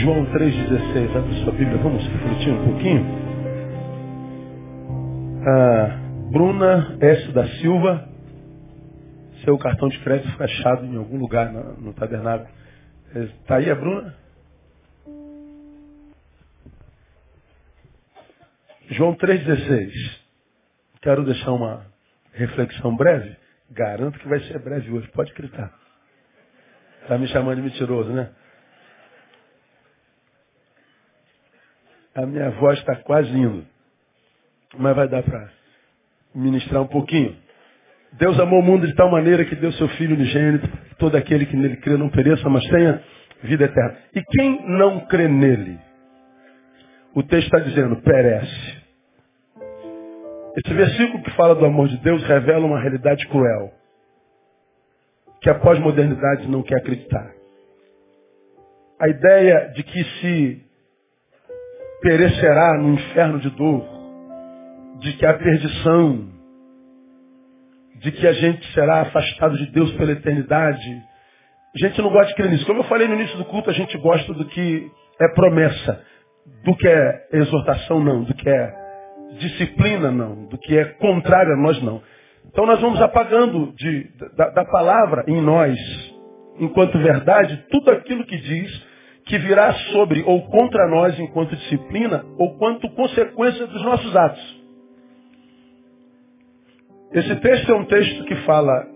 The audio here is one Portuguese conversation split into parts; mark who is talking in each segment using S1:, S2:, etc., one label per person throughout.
S1: João 3,16. Abre sua Bíblia, vamos refletir um pouquinho. Ah, Bruna S. da Silva, seu cartão de crédito foi achado em algum lugar no, no tabernáculo. Está aí a Bruna? João 3,16. Quero deixar uma reflexão breve. Garanto que vai ser breve hoje, pode gritar. Está me chamando de mentiroso, né? A minha voz está quase indo. Mas vai dar para ministrar um pouquinho. Deus amou o mundo de tal maneira que deu seu Filho unigênito, todo aquele que nele crê não pereça, mas tenha vida eterna. E quem não crê nele? O texto está dizendo, perece. Esse versículo que fala do amor de Deus revela uma realidade cruel, que a pós-modernidade não quer acreditar. A ideia de que se perecerá no inferno de dor, de que a perdição, de que a gente será afastado de Deus pela eternidade. A gente não gosta de crer nisso. Como eu falei no início do culto, a gente gosta do que é promessa, do que é exortação, não, do que é disciplina, não, do que é contrário a nós, não. Então nós vamos apagando de, da, da palavra em nós, enquanto verdade, tudo aquilo que diz que virá sobre ou contra nós enquanto disciplina ou quanto consequência dos nossos atos. Esse texto é um texto que fala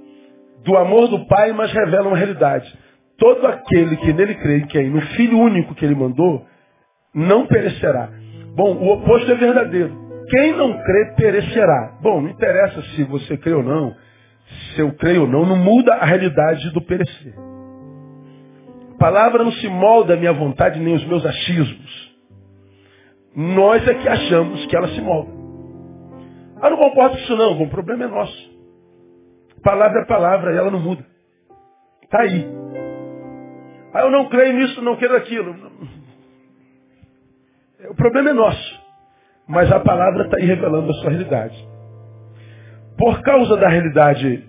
S1: do amor do Pai, mas revela uma realidade. Todo aquele que nele crê, que é no Filho único que ele mandou, não perecerá. Bom, o oposto é verdadeiro. Quem não crê perecerá. Bom, não interessa se você crê ou não, se eu creio ou não, não muda a realidade do perecer. Palavra não se molda a minha vontade nem os meus achismos. Nós é que achamos que ela se molda. Ah, não concordo com isso não, o problema é nosso. Palavra é palavra ela não muda. Está aí. Ah, eu não creio nisso, não quero aquilo. O problema é nosso. Mas a palavra está aí revelando a sua realidade. Por causa da realidade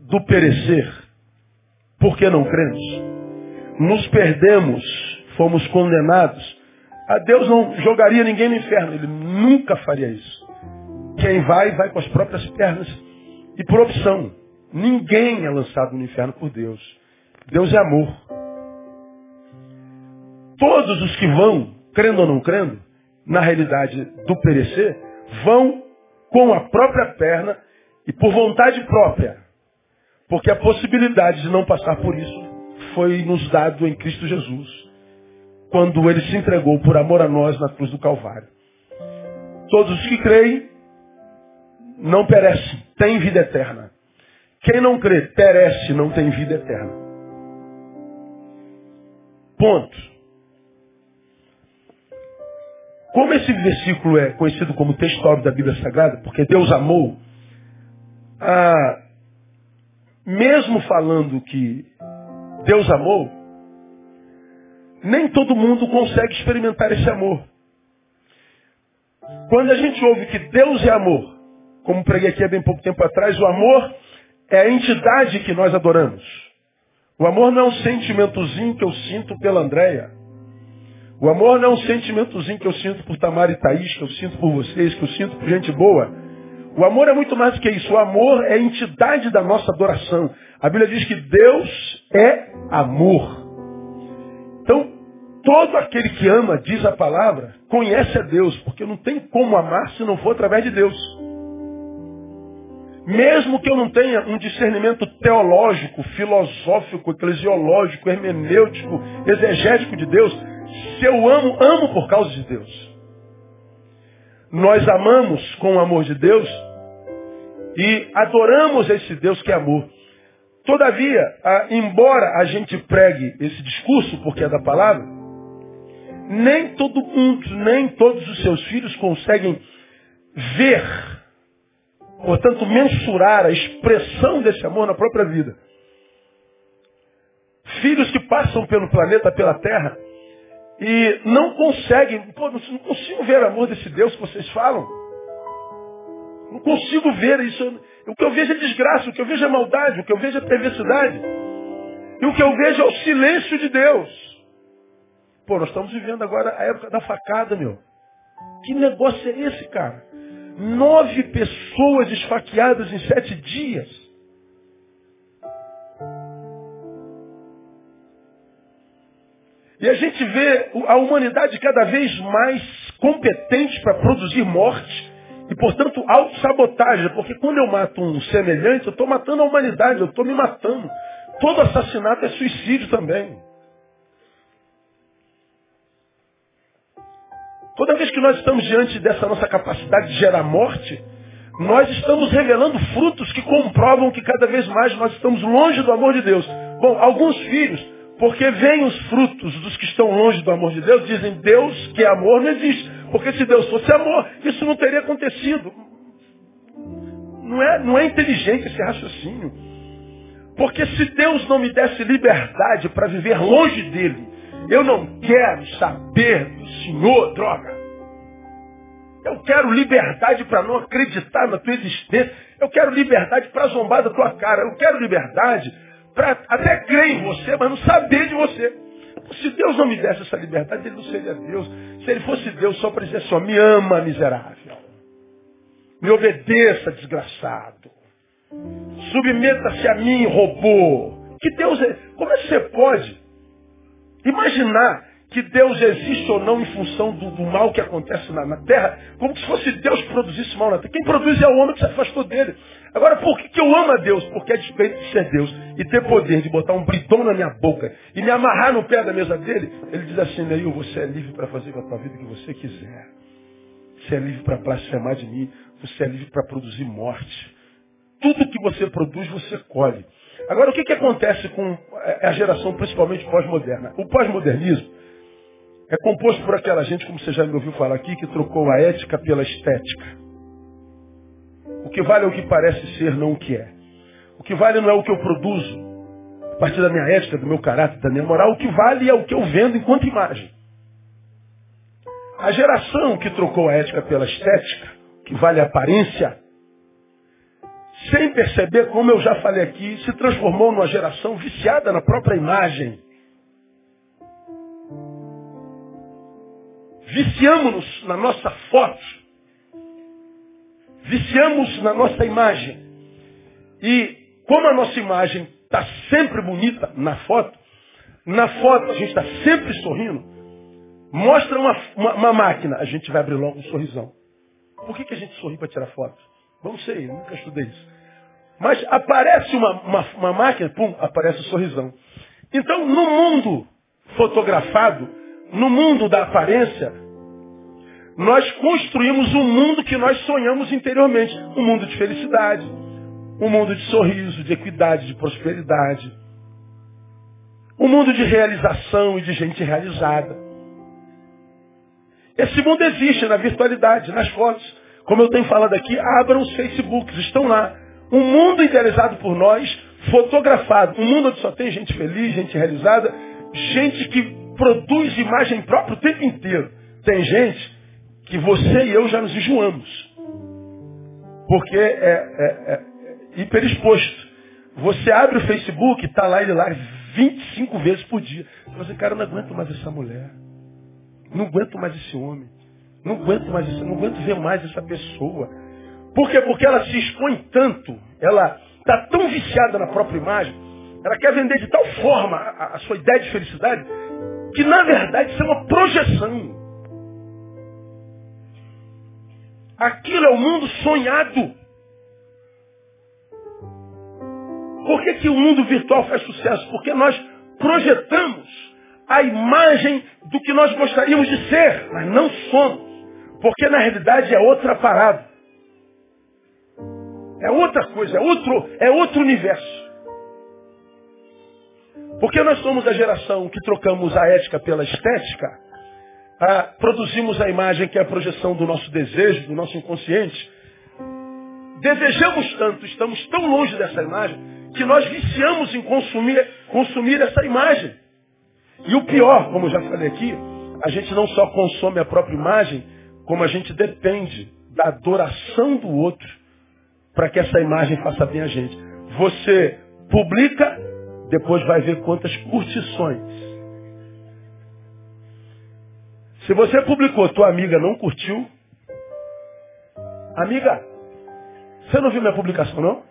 S1: do perecer, por que não cremos? Nos perdemos, fomos condenados. A Deus não jogaria ninguém no inferno, ele nunca faria isso. Quem vai, vai com as próprias pernas e por opção. Ninguém é lançado no inferno por Deus. Deus é amor. Todos os que vão, crendo ou não crendo, na realidade do perecer, vão com a própria perna e por vontade própria. Porque a possibilidade de não passar por isso foi nos dado em Cristo Jesus, quando ele se entregou por amor a nós na cruz do Calvário. Todos os que creem não perecem, têm vida eterna. Quem não crê, perece, não tem vida eterna. Ponto. Como esse versículo é conhecido como texto áureo da Bíblia Sagrada, porque Deus amou, ah, mesmo falando que Deus amou, nem todo mundo consegue experimentar esse amor. Quando a gente ouve que Deus é amor, como preguei aqui há bem pouco tempo atrás, o amor é a entidade que nós adoramos. O amor não é um sentimentozinho que eu sinto pela Andréia. O amor não é um sentimentozinho que eu sinto por Tamara e Thaís, que eu sinto por vocês, que eu sinto por gente boa. O amor é muito mais do que isso. O amor é a entidade da nossa adoração. A Bíblia diz que Deus é amor. Então, todo aquele que ama, diz a palavra, conhece a Deus, porque não tem como amar se não for através de Deus. Mesmo que eu não tenha um discernimento teológico, filosófico, eclesiológico, hermenêutico, exegético de Deus, se eu amo, amo por causa de Deus. Nós amamos com o amor de Deus e adoramos esse Deus que é amor. Todavia, embora a gente pregue esse discurso, porque é da palavra, nem todo mundo, nem todos os seus filhos conseguem ver, portanto, mensurar a expressão desse amor na própria vida. Filhos que passam pelo planeta, pela terra, e não conseguem, pô, não consigo ver o amor desse Deus que vocês falam. Não consigo ver isso. O que eu vejo é desgraça, o que eu vejo é maldade, o que eu vejo é perversidade. E o que eu vejo é o silêncio de Deus. Pô, nós estamos vivendo agora a época da facada, meu. Que negócio é esse, cara? Nove pessoas esfaqueadas em sete dias. E a gente vê a humanidade cada vez mais competente para produzir morte e, portanto, autossabotagem. Porque quando eu mato um semelhante, eu estou matando a humanidade, eu estou me matando. Todo assassinato é suicídio também. Toda vez que nós estamos diante dessa nossa capacidade de gerar morte, nós estamos revelando frutos que comprovam que cada vez mais nós estamos longe do amor de Deus. Bom, alguns filhos, porque veem os frutos dos que estão longe do amor de Deus, dizem Deus que é amor não existe. Porque se Deus fosse amor, isso não teria acontecido. Não é, não é inteligente esse raciocínio. Porque se Deus não me desse liberdade para viver longe dele, eu não quero saber do Senhor, droga. Eu quero liberdade para não acreditar na tua existência. Eu quero liberdade para zombar da tua cara. Eu quero liberdade para até crer em você, mas não saber de você. Se Deus não me desse essa liberdade, ele não seria Deus. Se ele fosse Deus, só para dizer só, me ama, miserável. Me obedeça, desgraçado. Submeta-se a mim, robô. Que Deus é. Como é que você pode Imaginar que Deus existe ou não em função do, do mal que acontece na, na, terra, como se fosse Deus que produzisse mal na terra. Quem produz é o homem que se afastou dele. Agora, por que, que eu amo a Deus? Porque a despeito de ser Deus e ter poder de botar um britão na minha boca e me amarrar no pé da mesa dele, ele diz assim, Neil, você é livre para fazer com a tua vida o que você quiser. Você é livre para blasfemar de mim. Você é livre para produzir morte. Tudo que você produz, você colhe. Agora, o que, que acontece com a geração, principalmente pós-moderna? O pós-modernismo é composto por aquela gente, como você já me ouviu falar aqui, que trocou a ética pela estética. O que vale é o que parece ser, não o que é. O que vale não é o que eu produzo, a partir da minha ética, do meu caráter, da minha moral. O que vale é o que eu vendo enquanto imagem. A geração que trocou a ética pela estética, que vale a aparência, sem perceber, como eu já falei aqui, se transformou numa geração viciada na própria imagem. Viciamos-nos na nossa foto. Viciamos na nossa imagem. E como a nossa imagem está sempre bonita na foto, na foto a gente está sempre sorrindo, mostra uma, uma, uma, máquina, a gente vai abrir logo um sorrisão. Por que, que a gente sorri para tirar foto? Não sei, nunca estudei isso. Mas aparece uma, uma, uma máquina, pum, aparece o sorrisão. Então, no mundo fotografado, no mundo da aparência, nós construímos um mundo que nós sonhamos interiormente. Um mundo de felicidade, um mundo de sorriso, de equidade, de prosperidade. Um mundo de realização e de gente realizada. Esse mundo existe na virtualidade, nas fotos. Como eu tenho falado aqui, abram os Facebooks, estão lá. Um mundo idealizado por nós, fotografado. Um mundo onde só tem gente feliz, gente realizada, gente que produz imagem própria o tempo inteiro. Tem gente que você e eu já nos enjoamos. Porque é, é, é hiperexposto. Você abre o Facebook, está lá ele lá 25 vezes por dia. Você, cara, eu não aguento mais essa mulher. Não aguento mais esse homem. Não aguento mais isso, não aguento ver mais essa pessoa. Por quê? Porque ela se expõe tanto, ela está tão viciada na própria imagem, ela quer vender de tal forma a, a sua ideia de felicidade, que na verdade isso é uma projeção. Aquilo é o mundo sonhado. Por que, que o mundo virtual faz sucesso? Porque nós projetamos a imagem do que nós gostaríamos de ser, mas não somos. Porque na realidade é outra parada. É outra coisa, é outro, é outro universo. Porque nós somos a geração que trocamos a ética pela estética, a, produzimos a imagem que é a projeção do nosso desejo, do nosso inconsciente. Desejamos tanto, estamos tão longe dessa imagem, que nós viciamos em consumir, consumir essa imagem. E o pior, como já falei aqui, a gente não só consome a própria imagem, como a gente depende da adoração do outro para que essa imagem faça bem a gente. Você publica, depois vai ver quantas curtições. Se você publicou, tua amiga não curtiu, amiga, você não viu minha publicação, não?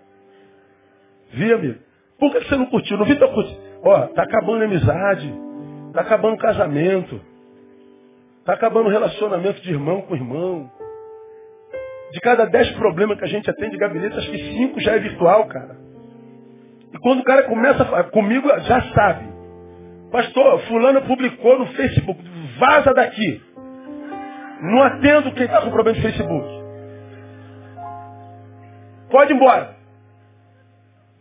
S1: Vi, amigo. Por que você não curtiu? Não vi tua curtir. Ó, tá acabando a amizade, tá acabando o casamento, tá acabando o relacionamento de irmão com irmão. De cada dez problemas que a gente atende de gabinete, acho que cinco já é virtual, cara. E quando o cara começa a comigo, já sabe. Pastor, fulano publicou no Facebook, vaza daqui. Não atendo quem está com problema de Facebook. Pode ir embora.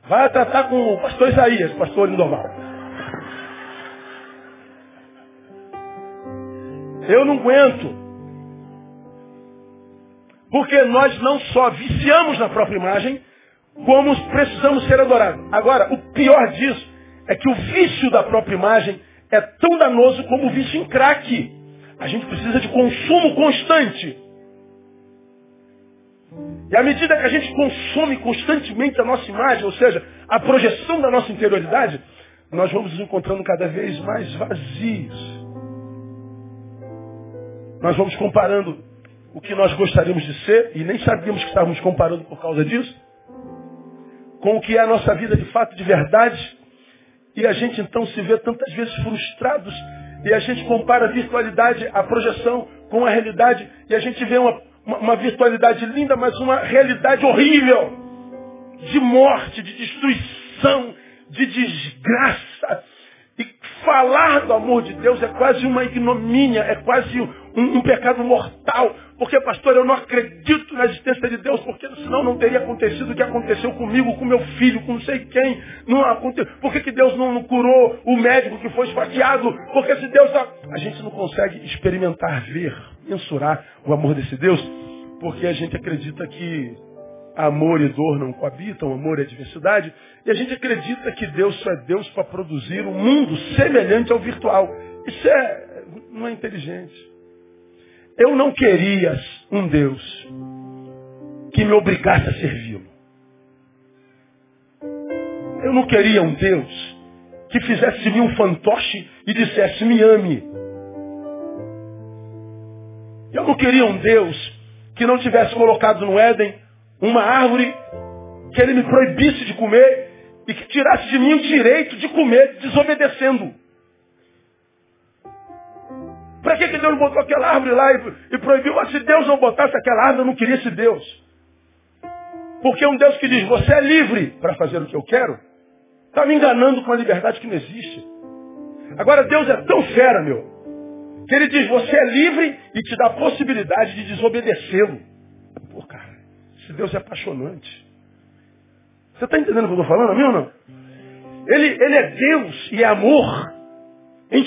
S1: Vai tratar com o pastor Isaías, pastor Lindoval. Eu não aguento. Porque nós não só viciamos na própria imagem, como precisamos ser adorados. Agora, o pior disso é que o vício da própria imagem é tão danoso como o vício em crack. A gente precisa de consumo constante. E à medida que a gente consome constantemente a nossa imagem, ou seja, a projeção da nossa interioridade, nós vamos nos encontrando cada vez mais vazios. Nós vamos comparando o que nós gostaríamos de ser, e nem sabíamos que estávamos comparando por causa disso, com o que é a nossa vida de fato, de verdade, e a gente então se vê tantas vezes frustrados, e a gente compara a virtualidade, a projeção com a realidade, e a gente vê uma, uma, virtualidade linda, mas uma realidade horrível, de morte, de destruição, de desgraça. Falar do amor de Deus é quase uma ignomínia, é quase um, um pecado mortal, porque, pastor, eu não acredito na existência de Deus, porque senão não teria acontecido o que aconteceu comigo, com meu filho, com não sei quem. Não aconteceu. Por que, que Deus não, não curou o médico que foi esfaqueado? Porque se Deus... A gente não consegue experimentar, ver, mensurar o amor desse Deus, porque a gente acredita que amor e dor não coabitam, amor e adversidade, e a gente acredita que Deus só é Deus para produzir um mundo semelhante ao virtual. Isso é, não é inteligente. Eu não queria um Deus que me obrigasse a servi-lo. Eu não queria um Deus que fizesse de mim um fantoche e dissesse, me ame. Eu não queria um Deus que não tivesse colocado no Éden uma árvore que ele me proibisse de comer e que tirasse de mim o direito de comer desobedecendo. Para que, que Deus não botou aquela árvore lá e, e proibiu? Mas se Deus não botasse aquela árvore, eu não queria esse Deus. Porque um Deus que diz, você é livre para fazer o que eu quero, está me enganando com a liberdade que não existe. Agora Deus é tão fera, meu, que ele diz, você é livre e te dá a possibilidade de desobedecê-lo. Pô, cara, esse Deus é apaixonante. Você está entendendo o que eu estou falando, amigo ou não? Ele, ele é Deus e é amor.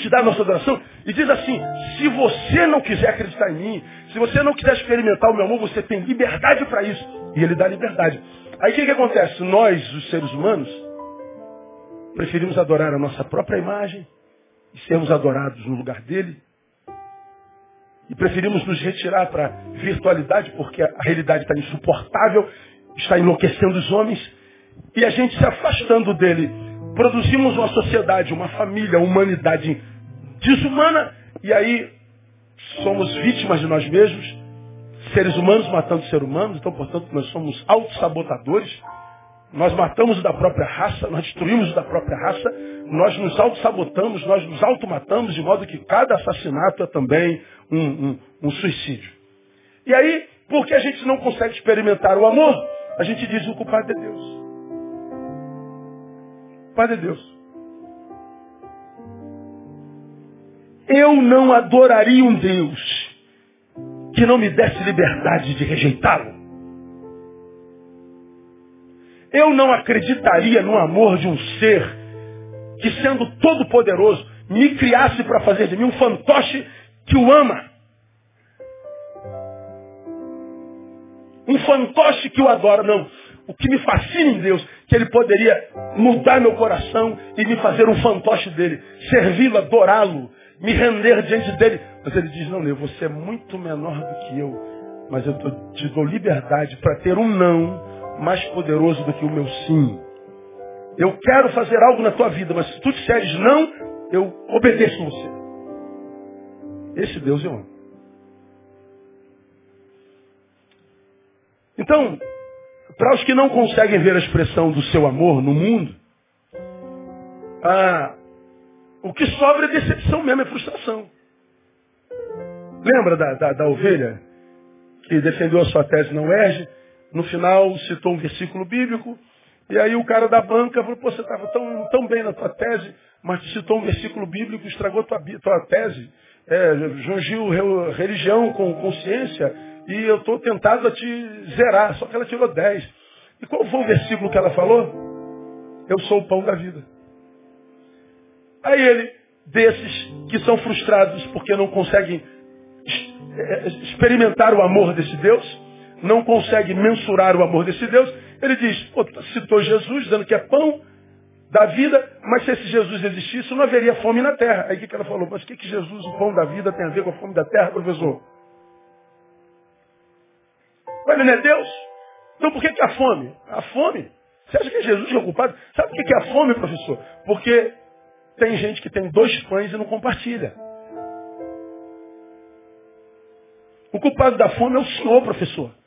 S1: Dá a nossa adoração e diz assim, se você não quiser acreditar em mim, se você não quiser experimentar o meu amor, você tem liberdade para isso. E ele dá liberdade. Aí o que, que acontece? Nós, os seres humanos, preferimos adorar a nossa própria imagem e sermos adorados no lugar dele. E preferimos nos retirar para a virtualidade, porque a realidade está insuportável, está enlouquecendo os homens, e a gente se afastando dele. Produzimos uma sociedade, uma família, uma humanidade desumana, e aí somos vítimas de nós mesmos, seres humanos matando seres humanos, então, portanto, nós somos autossabotadores, nós matamos o da própria raça, nós destruímos o da própria raça, nós nos autossabotamos, nós nos automatamos, de modo que cada assassinato é também um, um, um suicídio. E aí, porque a gente não consegue experimentar o amor, a gente diz o culpado é Deus. Padre Deus. Eu não adoraria um Deus que não me desse liberdade de rejeitá-lo. Eu não acreditaria no amor de um ser que, sendo todo-poderoso, me criasse para fazer de mim um fantoche que o ama. Um fantoche que o adora. Não. O que me fascina em Deus, que Ele poderia mudar meu coração e me fazer um fantoche dele, servi-lo, adorá-lo, me render diante dele. Mas Ele diz, não, você é muito menor do que eu, mas eu te dou liberdade para ter um não mais poderoso do que o meu sim. Eu quero fazer algo na tua vida, mas se tu disseres não, eu obedeço você. Esse Deus eu amo. Então, para os que não conseguem ver a expressão do seu amor no mundo, ah, o que sobra é decepção mesmo, é frustração. Lembra da, da, da ovelha que defendeu a sua tese na UERJ? No final citou um versículo bíblico, e aí o cara da banca falou, pô, você estava tão, tão bem na tua tese, mas citou um versículo bíblico, estragou tua, tua tese, é, jungiu religião com consciência, e eu estou tentado a te zerar, só que ela tirou 10. E qual foi o versículo que ela falou? Eu sou o pão da vida. Aí ele, desses que são frustrados porque não conseguem é, experimentar o amor desse Deus, não conseguem mensurar o amor desse Deus, ele diz, citou Jesus dizendo que é pão da vida, mas se esse Jesus existisse, não haveria fome na terra. Aí o que ela falou? Mas o que, que Jesus, o pão da vida, tem a ver com a fome da terra, professor? Mas ele não é Deus? Então por que, que a fome? A fome? Você acha que Jesus é culpado? Sabe por que, que é a fome, professor? Porque tem gente que tem dois pães e não compartilha. O culpado da fome é o senhor, professor.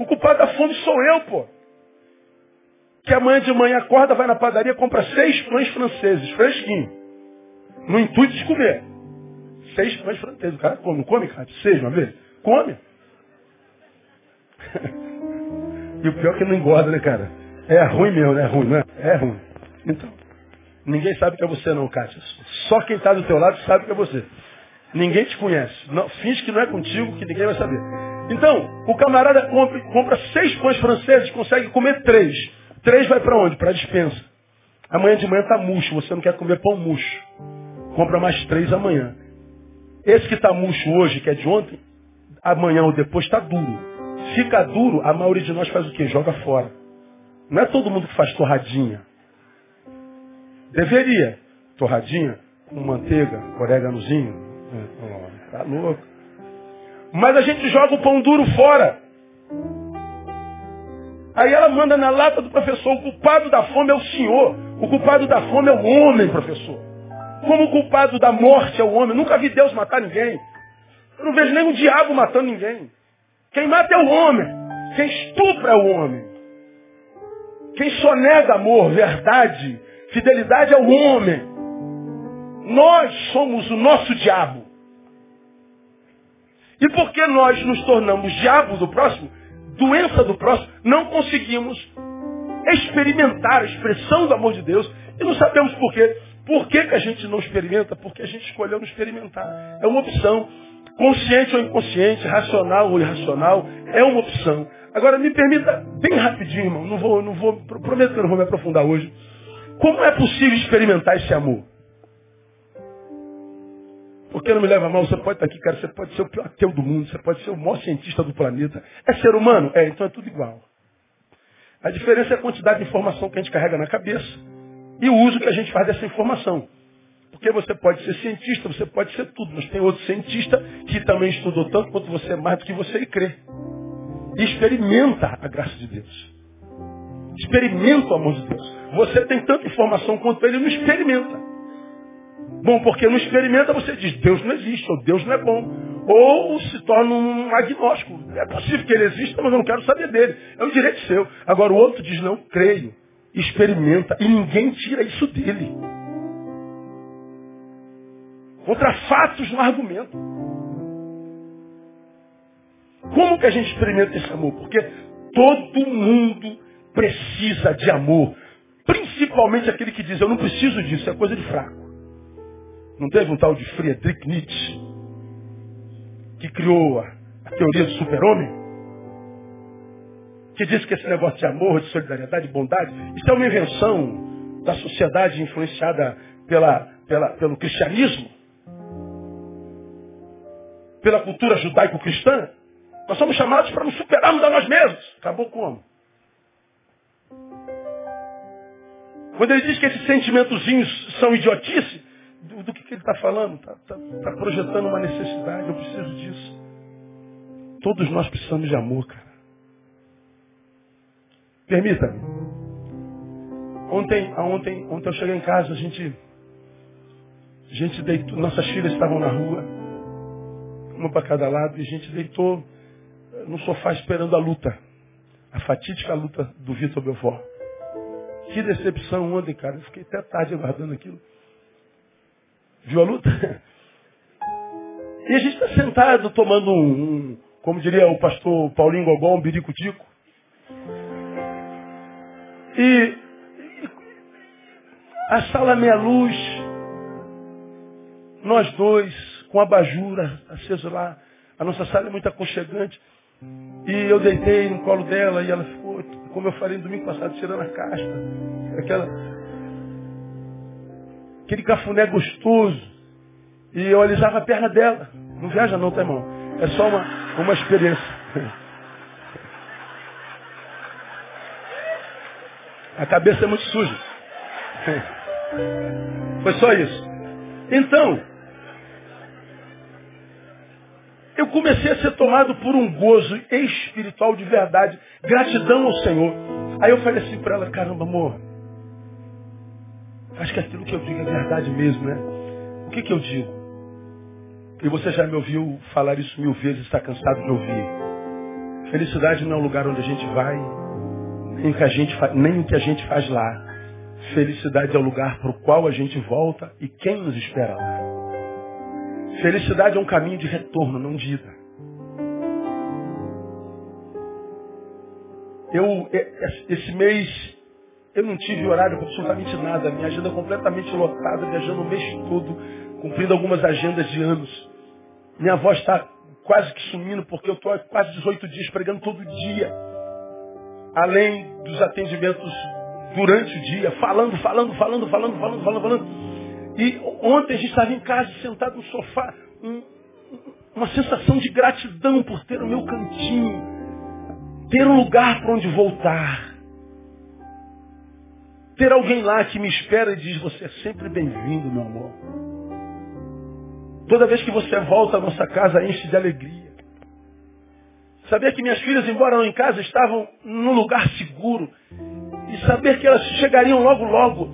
S1: O culpado da fome sou eu, pô. Que amanhã de manhã acorda, vai na padaria, compra seis pães franceses, fresquinho. No intuito de comer. Seis pães franceses. O cara come, não come, cara? Seis uma vez? Come. e o pior é que não engorda, né, cara? É ruim mesmo, né? É ruim, não é? É ruim. Então, ninguém sabe que é você não, Cátia. Só quem está do teu lado sabe que é você. Ninguém te conhece. Não, finge que não é contigo, que ninguém vai saber. Então, o camarada compra, compra seis pães franceses, consegue comer três. Três vai para onde? Para a dispensa. Amanhã de manhã está murcho, você não quer comer pão murcho. Compra mais três amanhã. Esse que está murcho hoje, que é de ontem, amanhã ou depois está duro. Fica duro, a maioria de nós faz o quê? Joga fora. Não é todo mundo que faz torradinha. Deveria. Torradinha, com manteiga, oréganozinho. Oh, tá louco. Mas a gente joga o pão duro fora. Aí ela manda na lata do professor, o culpado da fome é o senhor. O culpado da fome é o homem, professor. Como o culpado da morte é o homem. Nunca vi Deus matar ninguém. Eu não vejo nem o diabo matando ninguém. Quem mata é o homem. Quem estupra é o homem. Quem sonega amor, verdade, fidelidade é o homem. Nós somos o nosso diabo. E porque nós nos tornamos diabo do próximo, doença do próximo, não conseguimos experimentar a expressão do amor de Deus e não sabemos por quê. Por que, que a gente não experimenta? Porque a gente escolheu não experimentar. É uma opção. Consciente ou inconsciente, racional ou irracional, é uma opção. Agora me permita, bem rapidinho, irmão, não vou, não vou, prometo que eu não vou me aprofundar hoje. Como é possível experimentar esse amor? Porque não me leva mal, você pode estar aqui, cara, você pode ser o pior ateu do mundo, você pode ser o maior cientista do planeta. É ser humano? É, então é tudo igual. A diferença é a quantidade de informação que a gente carrega na cabeça e o uso que a gente faz dessa informação. Porque você pode ser cientista, você pode ser tudo, mas tem outro cientista que também estudou tanto quanto você, mais do que você e crê. E experimenta a graça de Deus. Experimenta o amor de Deus. Você tem tanta informação quanto ele não experimenta. Bom, porque não experimenta, você diz, Deus não existe, ou Deus não é bom. Ou se torna um agnóstico. É possível que ele exista, mas eu não quero saber dele. É um direito seu. Agora o outro diz, não, creio. Experimenta. E ninguém tira isso dele. Contra fatos no argumento. Como que a gente experimenta esse amor? Porque todo mundo precisa de amor. Principalmente aquele que diz, eu não preciso disso, é coisa de fraco. Não teve um tal de Friedrich Nietzsche, que criou a, a teoria do super-homem? Que diz que esse negócio de amor, de solidariedade, de bondade, isso é uma invenção da sociedade influenciada pela, pela, pelo cristianismo, pela cultura judaico-cristã. Nós somos chamados para nos superarmos a nós mesmos. Acabou como? Quando ele diz que esses sentimentozinhos são idiotice, do, do que, que, ele está falando? Está tá, tá projetando uma necessidade, eu preciso disso. Todos nós precisamos de amor, cara. Permita-me. Ontem, ontem, ontem eu cheguei em casa, a gente A gente deitou, nossas filhas estavam na rua, uma para cada lado, e a gente deitou no sofá esperando a luta. A fatídica luta do Vitor Belfort. Que decepção ontem, cara. Eu fiquei até tarde aguardando aquilo. Viu a luta? E a gente está sentado tomando um, como diria o pastor Paulinho Gogol, um birico-tico. E, a sala meia luz, nós dois, com a bajura acesa lá. A nossa sala é muito aconchegante. E eu deitei no colo dela e ela ficou, como eu falei no domingo passado, tirando a casca. Aquela, aquele cafuné gostoso. E eu alisava a perna dela. Não viaja não, tá irmão? É só uma, uma experiência. A cabeça é muito suja. Foi só isso. Então, eu comecei a ser tomado por um gozo espiritual de verdade, gratidão ao Senhor. Aí eu falei assim para ela, caramba, amor, acho que aquilo que eu digo é verdade mesmo, né? O que, que eu digo? E você já me ouviu falar isso mil vezes, está cansado de ouvir. Felicidade não é o lugar onde a gente vai, nem o que a gente, nem o que a gente faz lá. Felicidade é o lugar para o qual a gente volta e quem nos espera lá. Felicidade é um caminho de retorno, não de ida. Eu, esse mês, eu não tive horário para absolutamente nada. Minha agenda completamente lotada, viajando o mês todo, cumprindo algumas agendas de anos. Minha voz está quase que sumindo, porque eu estou há quase 18 dias pregando todo dia. Além dos atendimentos durante o dia, falando, falando, falando, falando, falando, falando, falando. E ontem a gente estava em casa, sentado no sofá, um, uma sensação de gratidão por ter o meu cantinho, ter um lugar para onde voltar. Ter alguém lá que me espera e diz, você é sempre bem-vindo, meu amor. Toda vez que você volta à nossa casa, enche de alegria. Saber que minhas filhas, embora não em casa, estavam num lugar seguro. E saber que elas chegariam logo, logo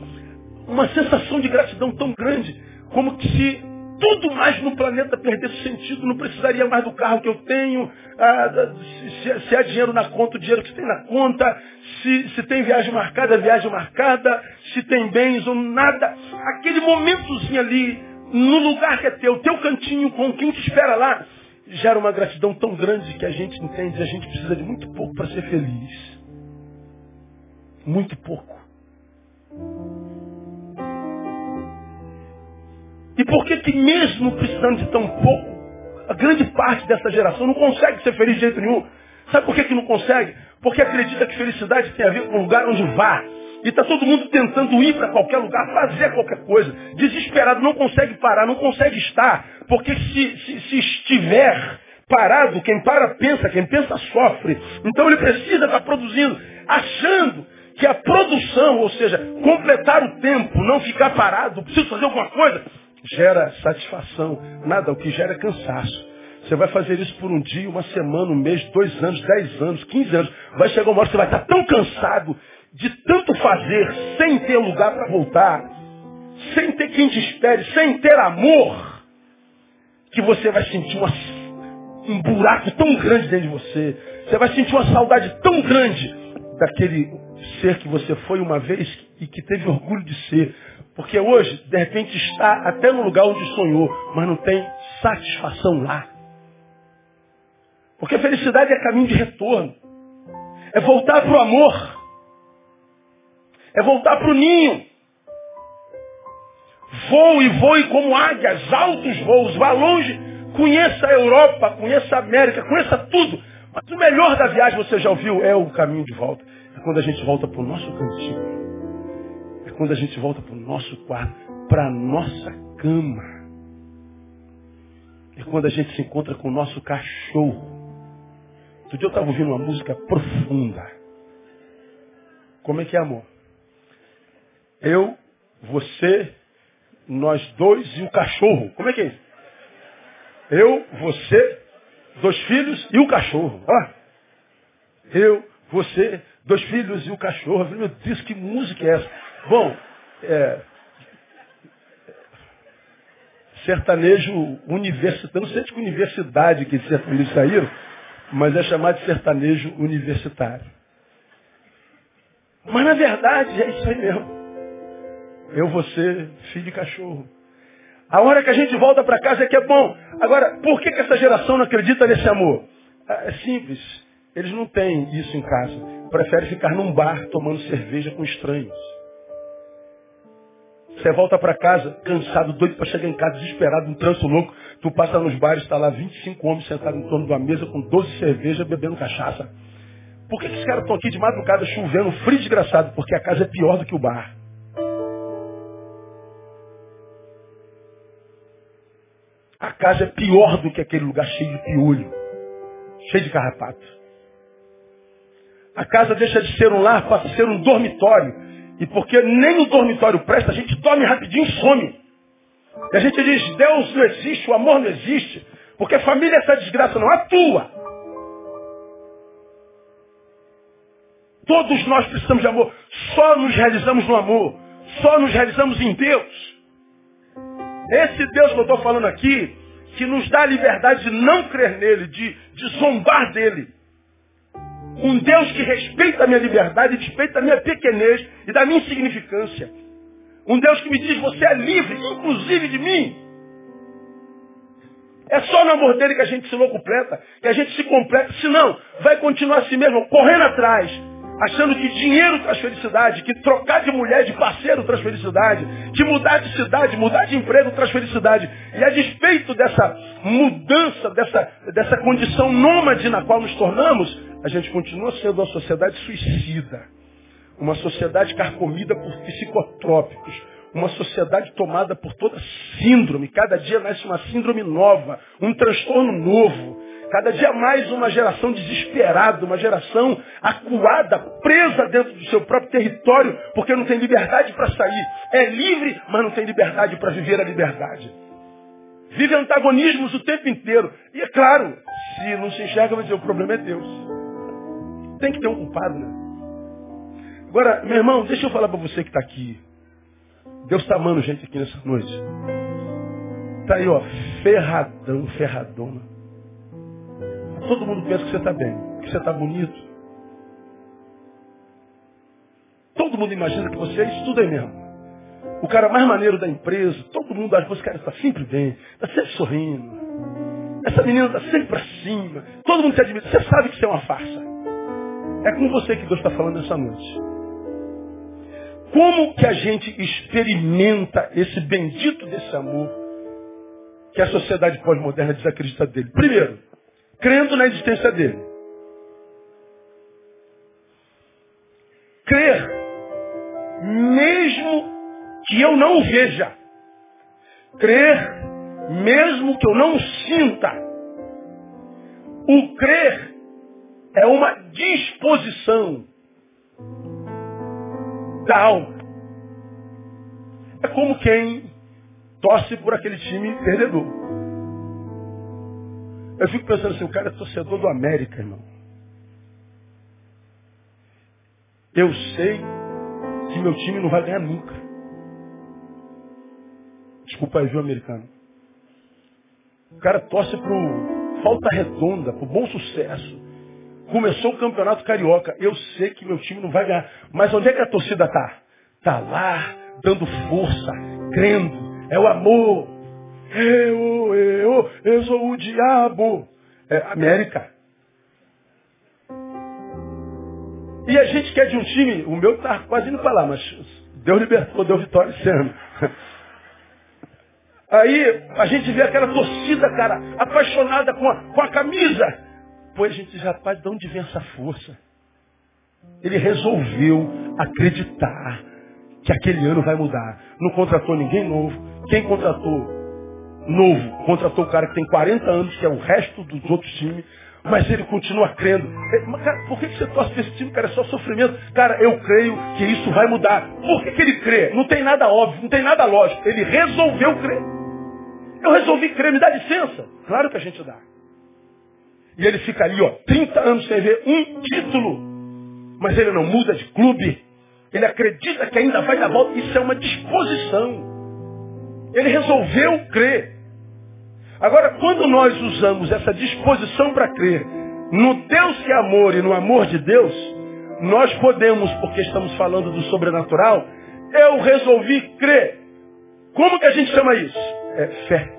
S1: uma sensação de gratidão tão grande, como que se tudo mais no planeta perdesse sentido, não precisaria mais do carro que eu tenho, ah, se, se, há dinheiro na conta, o dinheiro que tem na conta, se, se tem viagem marcada, viagem marcada, se tem bens ou nada. Aquele momentozinho ali, no lugar que é teu, teu cantinho com quem te espera lá, gera uma gratidão tão grande que a gente entende, a gente precisa de muito pouco para ser feliz. Muito pouco. E por que que mesmo precisando de tão pouco, a grande parte dessa geração não consegue ser feliz de jeito nenhum? Sabe por que, que não consegue? Porque acredita que felicidade tem a ver com o lugar onde vá. E está todo mundo tentando ir para qualquer lugar, fazer qualquer coisa. Desesperado, não consegue parar, não consegue estar. Porque se, se, se estiver parado, quem para pensa, quem pensa sofre. Então ele precisa estar tá produzindo, achando que a produção, ou seja, completar o tempo, não ficar parado, preciso fazer alguma coisa, gera satisfação. Nada, o que gera é cansaço. Você vai fazer isso por um dia, uma semana, um mês, dois anos, dez anos, quinze anos. Vai chegar uma hora que você vai estar tão cansado de tanto fazer, sem ter lugar para voltar, sem ter quem te espere, sem ter amor, que você vai sentir uma, um buraco tão grande dentro de você. Você vai sentir uma saudade tão grande daquele ser que você foi uma vez e que teve orgulho de ser. Porque hoje, de repente, está até no lugar onde sonhou, mas não tem satisfação lá. Porque felicidade é caminho de retorno. É voltar para o amor. É voltar para o ninho. Voe e voe como águias, altos voos, vá longe, conheça a Europa, conheça a América, conheça tudo. Mas o melhor da viagem, você já ouviu, é o caminho de volta. É quando a gente volta para o nosso cantinho quando a gente volta para o nosso quarto, para a nossa cama. É quando a gente se encontra com o nosso cachorro. Outro dia eu estava ouvindo uma música profunda. Como é que é, amor? Eu, você, nós dois e o cachorro. Como é que é isso? Eu, você, dois filhos e o cachorro. Ah. Eu, você, dois filhos e o cachorro. Meu Deus, que música é essa? Bom, é, sertanejo universitário. Não sei de que universidade que sertanejo saíram, mas é chamado de sertanejo universitário. Mas na verdade é isso aí mesmo. Eu, você, filho de cachorro. A hora que a gente volta para casa é que é bom. Agora, por que, que essa geração não acredita nesse amor? É simples. Eles não têm isso em casa. Preferem ficar num bar tomando cerveja com estranhos. Você volta para casa, cansado, doido para chegar em casa, desesperado, um trânsito louco. Tu passa nos bares, está lá 25 homens sentados em torno de uma mesa com 12 cervejas, bebendo cachaça. Por que, que esses caras estão aqui de madrugada chovendo, frio desgraçado? Porque a casa é pior do que o bar. A casa é pior do que aquele lugar cheio de piolho, cheio de carrapato. A casa deixa de ser um lar, passa a ser um dormitório. E porque nem o dormitório presta, a gente dorme rapidinho e some. E a gente diz, Deus não existe, o amor não existe. Porque a família é essa desgraça não atua. Todos nós precisamos de amor. Só nos realizamos no amor. Só nos realizamos em Deus. Esse Deus que eu estou falando aqui, que nos dá a liberdade de não crer nele, de, de zombar dele. Um Deus que respeita a minha liberdade, respeita a minha pequenez e da minha insignificância. Um Deus que me diz, você é livre, inclusive de mim. É só no amor dele que a gente se completa, que a gente se completa. Senão, vai continuar assim mesmo, correndo atrás, achando que dinheiro traz felicidade, que trocar de mulher, de parceiro traz felicidade, que mudar de cidade, mudar de emprego traz felicidade. E a despeito dessa mudança, dessa, dessa condição nômade na qual nos tornamos, a gente continua sendo uma sociedade suicida. Uma sociedade carcomida por psicotrópicos. Uma sociedade tomada por toda síndrome. Cada dia nasce uma síndrome nova, um transtorno novo. Cada dia mais uma geração desesperada, uma geração acuada, presa dentro do seu próprio território, porque não tem liberdade para sair. É livre, mas não tem liberdade para viver a liberdade. Vive antagonismos o tempo inteiro. E é claro, se não se enxerga, vai dizer, o problema é Deus. Tem que ter um culpado, né? Agora, meu irmão, deixa eu falar para você que está aqui. Deus está amando gente aqui nessa noite. Está aí, ó, ferradão, ferradona. Todo mundo pensa que você está bem, que você está bonito. Todo mundo imagina que você é isso tudo aí mesmo. O cara mais maneiro da empresa, todo mundo acha que esse cara está sempre bem, está sempre sorrindo. Essa menina está sempre para cima. Todo mundo te admira. Você sabe que isso é uma farsa. É com você que Deus está falando essa noite. Como que a gente experimenta esse bendito desse amor que a sociedade pós-moderna desacredita dele? Primeiro, crendo na existência dele. Crer, mesmo que eu não veja. Crer, mesmo que eu não sinta. O crer é uma disposição da alma. É como quem torce por aquele time perdedor. Eu fico pensando assim, o cara é torcedor do América, irmão. Eu sei que meu time não vai ganhar nunca. Desculpa aí, viu, americano? O cara torce pro falta redonda, pro bom sucesso. Começou o campeonato carioca. Eu sei que meu time não vai ganhar. Mas onde é que a torcida está? Está lá, dando força, crendo. É o amor. Eu, eu, eu sou o diabo. É América. E a gente quer de um time, o meu está quase indo para lá, mas Deus libertou, deu vitória esse ano. Aí a gente vê aquela torcida, cara, apaixonada com a, com a camisa depois a gente já, rapaz, de onde vem essa força? Ele resolveu acreditar que aquele ano vai mudar. Não contratou ninguém novo. Quem contratou novo, contratou o cara que tem 40 anos, que é o resto dos outros times, mas ele continua crendo. Mas, cara, por que você torce para esse time, cara? É só sofrimento. Cara, eu creio que isso vai mudar. Por que, que ele crê? Não tem nada óbvio, não tem nada lógico. Ele resolveu crer. Eu resolvi crer, me dá licença. Claro que a gente dá. E ele fica ali, ó, 30 anos sem ver um título. Mas ele não muda de clube. Ele acredita que ainda vai dar volta. Isso é uma disposição. Ele resolveu crer. Agora, quando nós usamos essa disposição para crer no Deus que é amor e no amor de Deus, nós podemos, porque estamos falando do sobrenatural, eu resolvi crer. Como que a gente chama isso? É fé.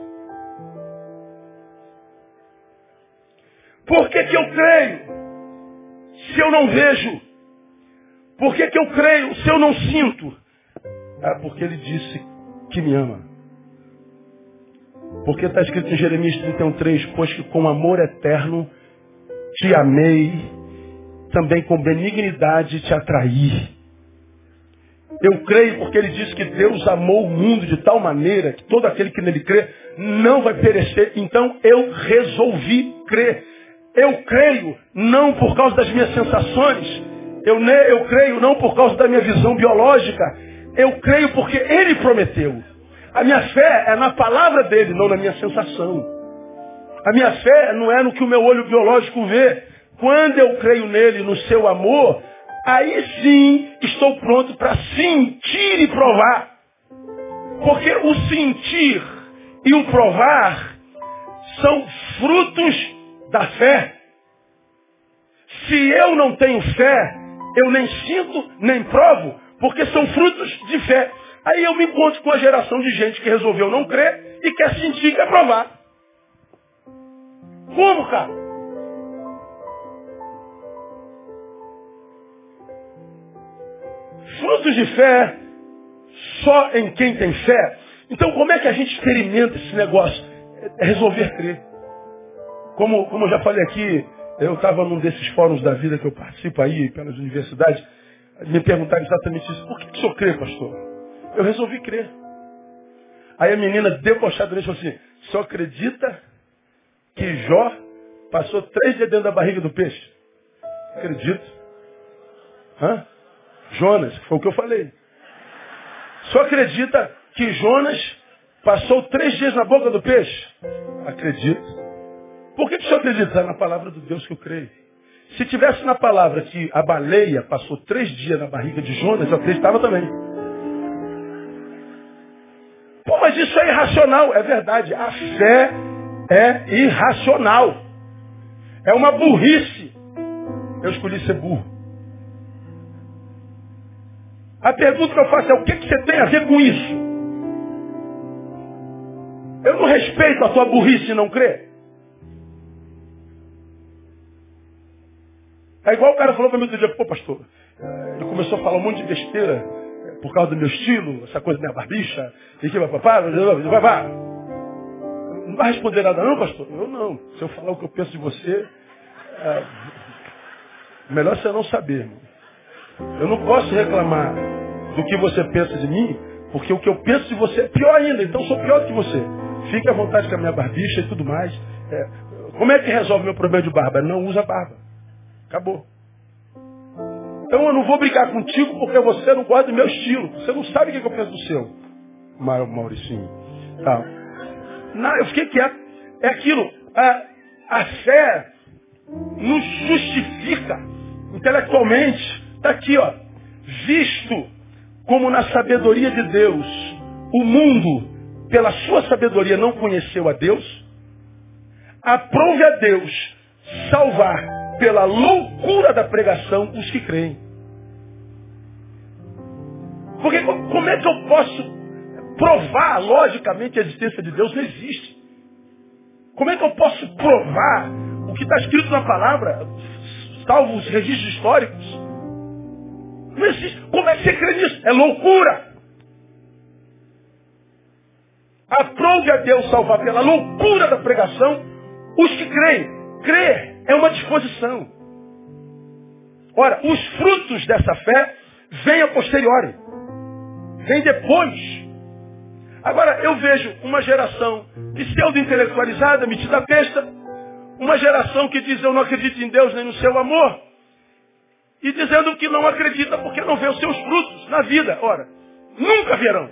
S1: Por que, que eu creio se eu não vejo? Por que, que eu creio se eu não sinto? É porque ele disse que me ama. Porque está escrito em Jeremias 31,3, pois que com amor eterno te amei, também com benignidade te atraí. Eu creio porque ele disse que Deus amou o mundo de tal maneira que todo aquele que nele crê não vai perecer. Então eu resolvi crer. Eu creio não por causa das minhas sensações. Eu, eu creio não por causa da minha visão biológica. Eu creio porque ele prometeu. A minha fé é na palavra dele, não na minha sensação. A minha fé não é no que o meu olho biológico vê. Quando eu creio nele, no seu amor, aí sim estou pronto para sentir e provar. Porque o sentir e o provar são frutos da fé. Se eu não tenho fé, eu nem sinto, nem provo, porque são frutos de fé. Aí eu me encontro com a geração de gente que resolveu não crer e quer sentir quer provar. Como, cara? Frutos de fé só em quem tem fé. Então como é que a gente experimenta esse negócio? É resolver crer. Como, como eu já falei aqui, eu estava num desses fóruns da vida que eu participo aí, pelas universidades, me perguntaram exatamente isso. Por que, que o senhor crê, pastor? Eu resolvi crer. Aí a menina debochadamente falou assim, só acredita que Jó passou três dias dentro da barriga do peixe? Acredito. Hã? Jonas, foi o que eu falei. Só acredita que Jonas passou três dias na boca do peixe? Acredito. Por que, que o senhor acredita? Na palavra do Deus que eu creio. Se tivesse na palavra que a baleia passou três dias na barriga de Jonas, eu acreditava também. Pô, mas isso é irracional. É verdade. A fé é irracional. É uma burrice. Eu escolhi ser burro. A pergunta que eu faço é o que, que você tem a ver com isso? Eu não respeito a tua burrice não crer. É igual o cara falou para mim outro dia, pô pastor, ele começou a falar um monte de besteira por causa do meu estilo, essa coisa da minha barbicha, e que vai papá, vai, vai. Não vai responder nada não, pastor? Eu não. Se eu falar o que eu penso de você, é, melhor você não saber. Eu não posso reclamar do que você pensa de mim, porque o que eu penso de você é pior ainda, então eu sou pior do que você. Fique à vontade com a minha barbicha e tudo mais. É, como é que resolve meu problema de barba? Não usa barba. Acabou. Então eu não vou brigar contigo porque você não gosta do meu estilo. Você não sabe o que eu penso do seu. Mauricinho. Tá. Não, eu fiquei quieto. É aquilo. A, a fé nos justifica intelectualmente. Está aqui, ó. Visto como na sabedoria de Deus o mundo, pela sua sabedoria, não conheceu a Deus, aprove a Deus salvar pela loucura da pregação os que creem. Porque como é que eu posso provar logicamente a existência de Deus? Não existe. Como é que eu posso provar o que está escrito na palavra, salvo os registros históricos? Não existe. Como é que você crê nisso? É loucura. Aprove a Deus salvar pela loucura da pregação os que creem. Crer é uma disposição. Ora, os frutos dessa fé vêm a posteriori. Vêm depois. Agora, eu vejo uma geração pseudo-intelectualizada, metida besta, uma geração que diz eu não acredito em Deus nem no seu amor, e dizendo que não acredita porque não vê os seus frutos na vida. Ora, nunca verão.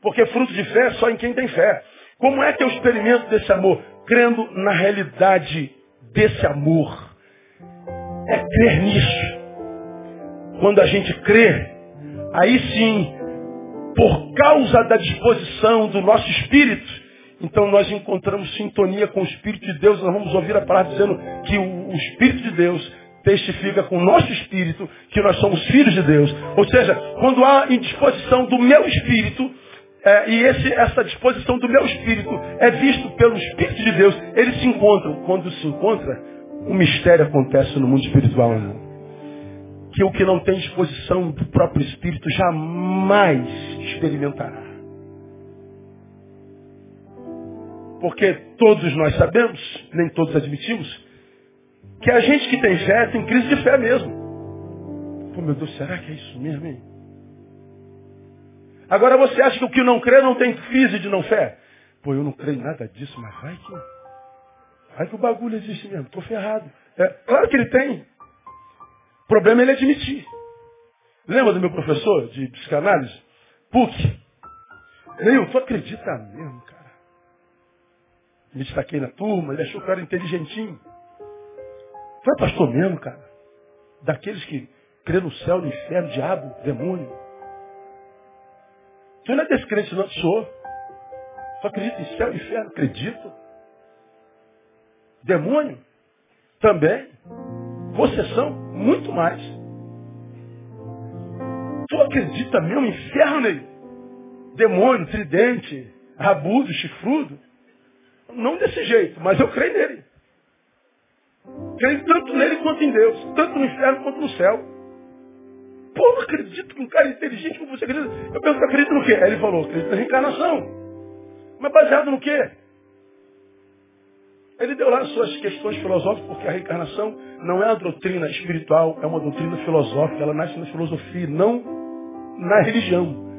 S1: Porque fruto de fé é só em quem tem fé. Como é que eu experimento desse amor? Crendo na realidade desse amor. É crer nisso. Quando a gente crê, aí sim, por causa da disposição do nosso espírito, então nós encontramos sintonia com o Espírito de Deus, nós vamos ouvir a palavra dizendo que o, Espírito de Deus testifica com o nosso espírito que nós somos filhos de Deus. Ou seja, quando há indisposição do meu espírito, é, e esse, essa disposição do meu espírito é visto pelo Espírito de Deus, eles se encontram. Quando se encontra, um mistério acontece no mundo espiritual. Que o que não tem disposição do próprio Espírito jamais experimentará. Porque todos nós sabemos, nem todos admitimos, que a gente que tem fé tem crise de fé mesmo. Pô, meu Deus, será que é isso mesmo, hein? Agora você acha que o que não crê não tem crise de não fé? Pô, eu não creio nada disso, mas vai que. Vai que o bagulho existe mesmo, estou ferrado. É, claro que ele tem. O problema é ele admitir. Lembra do meu professor de psicanálise? PUC. Neil, tu acredita mesmo, cara? Me destaquei na turma, ele achou que eu era inteligentinho. Foi pastor mesmo, cara. Daqueles que crê no céu, no inferno, diabo, demônio. Tu não é descrente, não sou. Tu acredita em céu e inferno? Acredito. Demônio? Também. Possessão? Muito mais. Tu acredita mesmo em inferno, Ney? Demônio, tridente, rabudo, chifrudo? Não desse jeito, mas eu creio nele. Creio tanto nele quanto em Deus. Tanto no inferno quanto no céu. Pô, não acredito que um cara inteligente como você acredita. Eu pergunto, acredita no quê? Aí ele falou, acredita na reencarnação. Mas baseado no quê? Ele deu lá as suas questões filosóficas, porque a reencarnação não é uma doutrina espiritual, é uma doutrina filosófica. Ela nasce na filosofia, não na religião.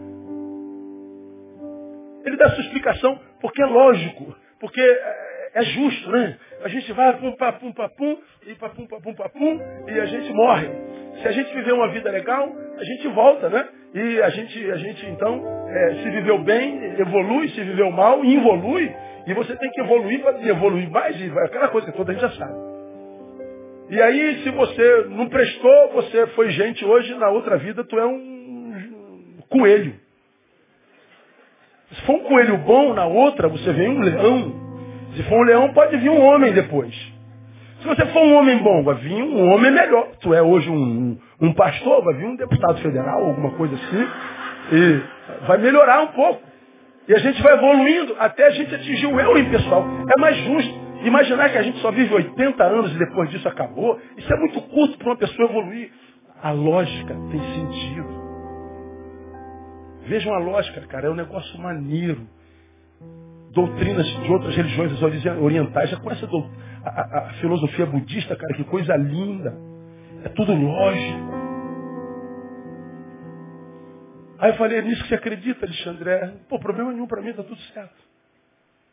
S1: Ele dá sua explicação porque é lógico, porque é, é justo, né? A gente vai pum, papum, papum, e papum, papum, papum, e a gente morre. Se a gente viver uma vida legal, a gente volta, né? E a gente, a gente então, é, se viveu bem, evolui, se viveu mal, involui. E você tem que evoluir para evoluir mais, e aquela coisa que toda a gente já sabe. E aí, se você não prestou, você foi gente hoje, na outra vida tu é um coelho. Se for um coelho bom, na outra você vem um leão. Se for um leão, pode vir um homem depois. Se você for um homem bom, vai vir um homem melhor. Tu é hoje um, um pastor, vai vir um deputado federal, alguma coisa assim. E vai melhorar um pouco. E a gente vai evoluindo até a gente atingir o eu impessoal. É mais justo. Imaginar que a gente só vive 80 anos e depois disso acabou, isso é muito curto para uma pessoa evoluir. A lógica tem sentido. Vejam a lógica, cara, é um negócio maneiro doutrinas de outras religiões orientais. Já conhece a, a, a, filosofia budista, cara, que coisa linda. É tudo lógico. Aí eu falei, é nisso que você acredita, Alexandre? É, pô, problema nenhum para mim, tá tudo certo.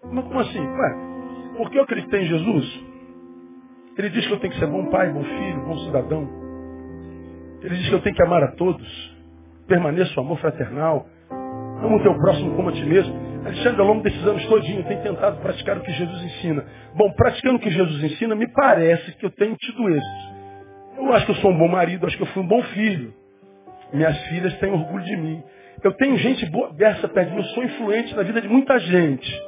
S1: Mas como assim? Ué, porque eu acreditei em Jesus? Ele diz que eu tenho que ser bom pai, bom filho, bom cidadão. Ele diz que eu tenho que amar a todos. Permaneça o amor fraternal. Amo o teu próximo como a ti mesmo. Alexandre, ao longo desses anos todinho, tem tentado praticar o que Jesus ensina. Bom, praticando o que Jesus ensina, me parece que eu tenho tido êxito. Eu acho que eu sou um bom marido, acho que eu fui um bom filho. Minhas filhas têm orgulho de mim. Eu tenho gente boa dessa perto de mim, eu sou influente na vida de muita gente.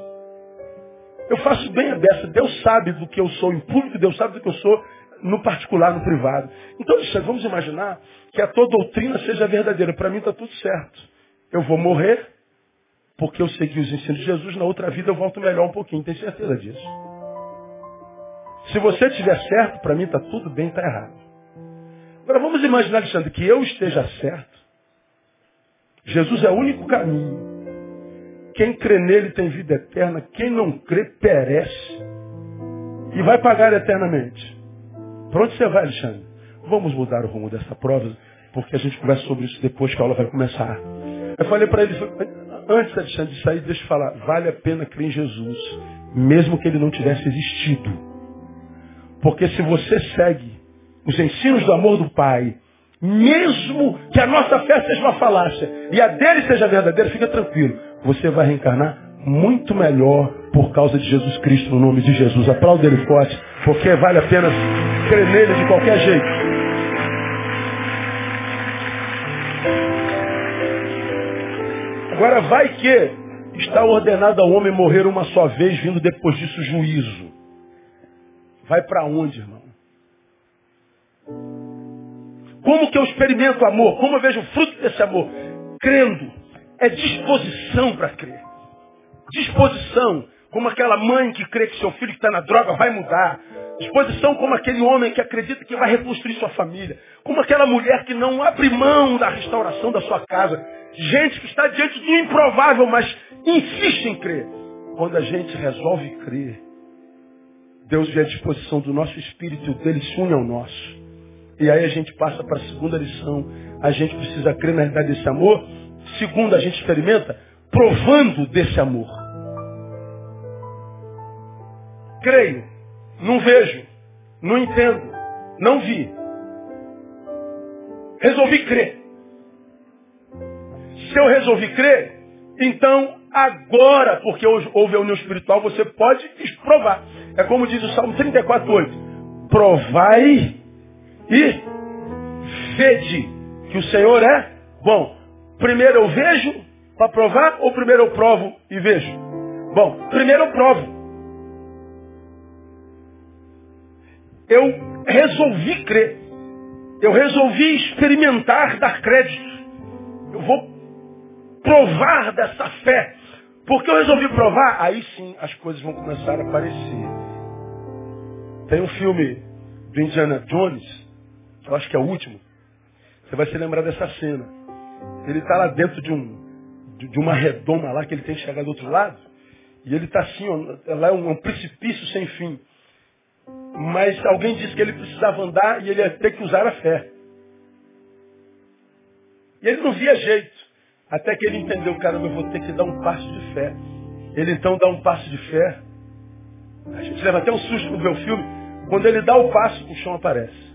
S1: Eu faço bem a dessa. Deus sabe do que eu sou em público, Deus sabe do que eu sou no particular, no privado. Então, Alexandre, vamos imaginar que a tua doutrina seja verdadeira. Para mim está tudo certo. Eu vou morrer, porque eu segui os ensinos de Jesus, na outra vida eu volto melhor um pouquinho, tem certeza disso. Se você estiver certo, para mim está tudo bem, está errado. Agora vamos imaginar, Alexandre, que eu esteja certo. Jesus é o único caminho. Quem crê nele tem vida eterna, quem não crê perece. E vai pagar eternamente. Para onde você vai, Alexandre? Vamos mudar o rumo dessa prova, porque a gente conversa sobre isso depois que a aula vai começar. Eu falei para ele, Antes, de sair, deixa eu falar. Vale a pena crer em Jesus. Mesmo que ele não tivesse existido. Porque se você segue os ensinos do amor do Pai, mesmo que a nossa fé seja uma falácia e a dele seja verdadeira, fica tranquilo. Você vai reencarnar muito melhor por causa de Jesus Cristo, no nome de Jesus. Aplauda ele forte, porque vale a pena crer nele de qualquer jeito. Agora vai que Está ordenado ao homem morrer uma só vez, vindo depois disso juízo. Vai para onde, irmão? Como que eu experimento amor? Como eu vejo o fruto desse amor? Crendo. É disposição para crer. Disposição. Como aquela mãe que crê que seu filho que está na droga vai mudar. Disposição como aquele homem que acredita que vai reconstruir sua família. Como aquela mulher que não abre mão da restauração da sua casa. Gente que está diante do improvável, mas insiste em crer. Quando a gente resolve crer, Deus vê a disposição do nosso espírito dele se une ao nosso. E aí a gente passa para a segunda lição. A gente precisa crer na realidade desse amor. Segundo, a gente experimenta provando desse amor. Creio, não vejo, não entendo, não vi. Resolvi crer. Se eu resolvi crer, então agora, porque houve a união espiritual, você pode provar. É como diz o Salmo 34, 8. Provai e vede que o Senhor é bom. Primeiro eu vejo para provar ou primeiro eu provo e vejo? Bom, primeiro eu provo. Eu resolvi crer. Eu resolvi experimentar dar crédito. Eu vou provar dessa fé. Porque eu resolvi provar, aí sim as coisas vão começar a aparecer. Tem um filme do Indiana Jones, eu acho que é o último. Você vai se lembrar dessa cena. Ele está lá dentro de, um, de, uma redoma lá que ele tem que chegar do outro lado. E ele está assim, ó, lá é um, um precipício sem fim. Mas alguém disse que ele precisava andar e ele ia ter que usar a fé. E ele não via jeito. Até que ele entendeu, caramba, eu vou ter que dar um passo de fé. Ele então dá um passo de fé. A gente leva até um susto no o filme. Quando ele dá o passo, o chão aparece.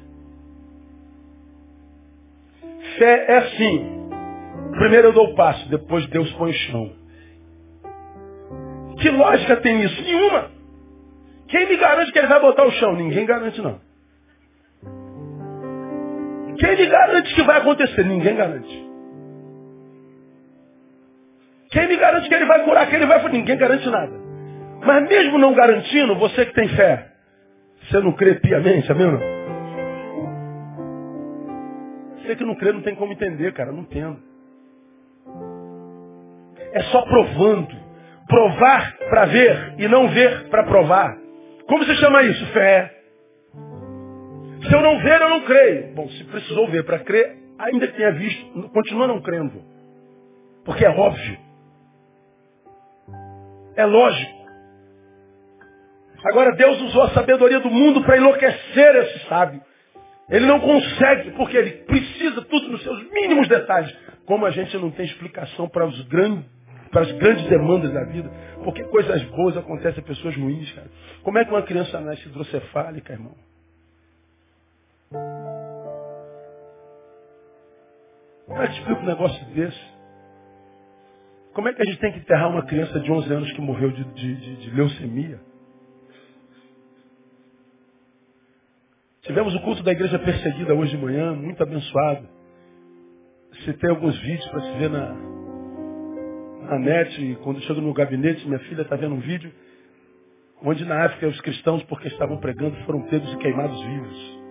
S1: Fé é assim. Primeiro eu dou o passo, depois Deus põe o chão. Que lógica tem isso? Nenhuma. Quem me garante que ele vai botar o chão? Ninguém garante não. Quem me garante que vai acontecer? Ninguém garante. Ele vai curar, que ele vai... Ninguém garante nada. Mas mesmo não garantindo, você que tem fé, você não crê piamente, amém? Não? Você que não crê não tem como entender, cara, não entendo. É só provando. Provar para ver e não ver para provar. Como se chama isso? Fé. Se eu não ver, eu não creio. Bom, se precisou ver para crer, ainda que tenha visto, continua não crendo. Porque é óbvio. É lógico. Agora Deus usou a sabedoria do mundo para enlouquecer esse sábio. Ele não consegue, porque ele precisa tudo nos seus mínimos detalhes. Como a gente não tem explicação para, grandes, para as grandes demandas da vida. Porque coisas boas acontecem a pessoas ruins, cara. Como é que uma criança nasce hidrocefálica, irmão? Como é que um negócio desse? Como é que a gente tem que enterrar uma criança de 11 anos que morreu de, de, de, de leucemia? Tivemos o culto da igreja perseguida hoje de manhã, muito abençoado. Citei alguns vídeos para se ver na, na net. Quando chego no gabinete, minha filha está vendo um vídeo onde na África os cristãos, porque estavam pregando, foram pegos e queimados vivos.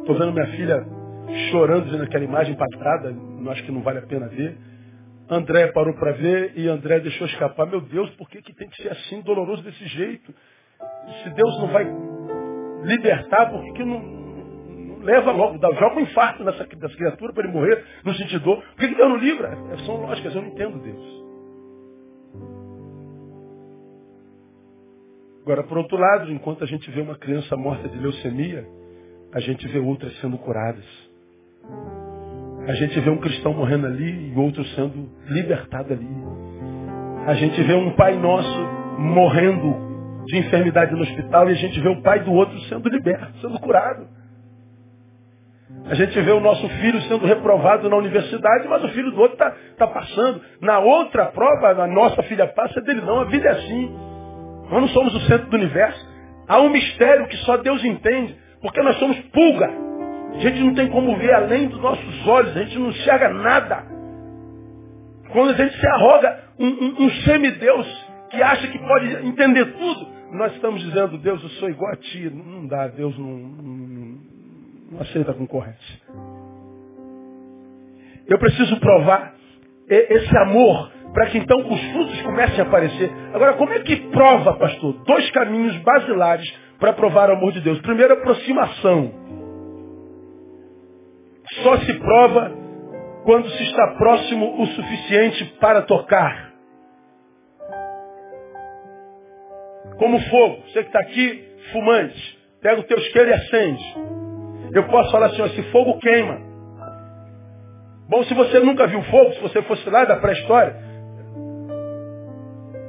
S1: Estou vendo minha filha chorando vendo aquela imagem impactada, acho que não vale a pena ver. André parou para ver e André deixou escapar. Meu Deus, por que, que tem que ser assim, doloroso desse jeito? Se Deus não vai libertar, por que, que não, não leva logo, dá, joga um infarto nessa, dessa criatura para ele morrer, não sentir dor? Por que, que Deus não livra? É, são lógicas, eu não entendo Deus. Agora, por outro lado, enquanto a gente vê uma criança morta de leucemia, a gente vê outras sendo curadas. A gente vê um cristão morrendo ali e outro sendo libertado ali. A gente vê um pai nosso morrendo de enfermidade no hospital e a gente vê o pai do outro sendo liberto, sendo curado. A gente vê o nosso filho sendo reprovado na universidade, mas o filho do outro está tá passando. Na outra prova, a nossa filha passa, dele não. A vida é assim. Nós não somos o centro do universo. Há um mistério que só Deus entende, porque nós somos pulga. A gente não tem como ver além dos nossos olhos, a gente não enxerga nada. Quando a gente se arroga um, um, um semideus que acha que pode entender tudo, nós estamos dizendo, Deus, eu sou igual a ti. Não dá, Deus não, não, não aceita concorrência. Eu preciso provar esse amor para que então os frutos comecem a aparecer. Agora, como é que prova, pastor? Dois caminhos basilares para provar o amor de Deus. Primeiro, aproximação. Só se prova quando se está próximo o suficiente para tocar. Como fogo. Você que está aqui, fumante, pega o teu isqueiro e acende. Eu posso falar assim, esse fogo queima. Bom, se você nunca viu fogo, se você fosse lá da pré-história,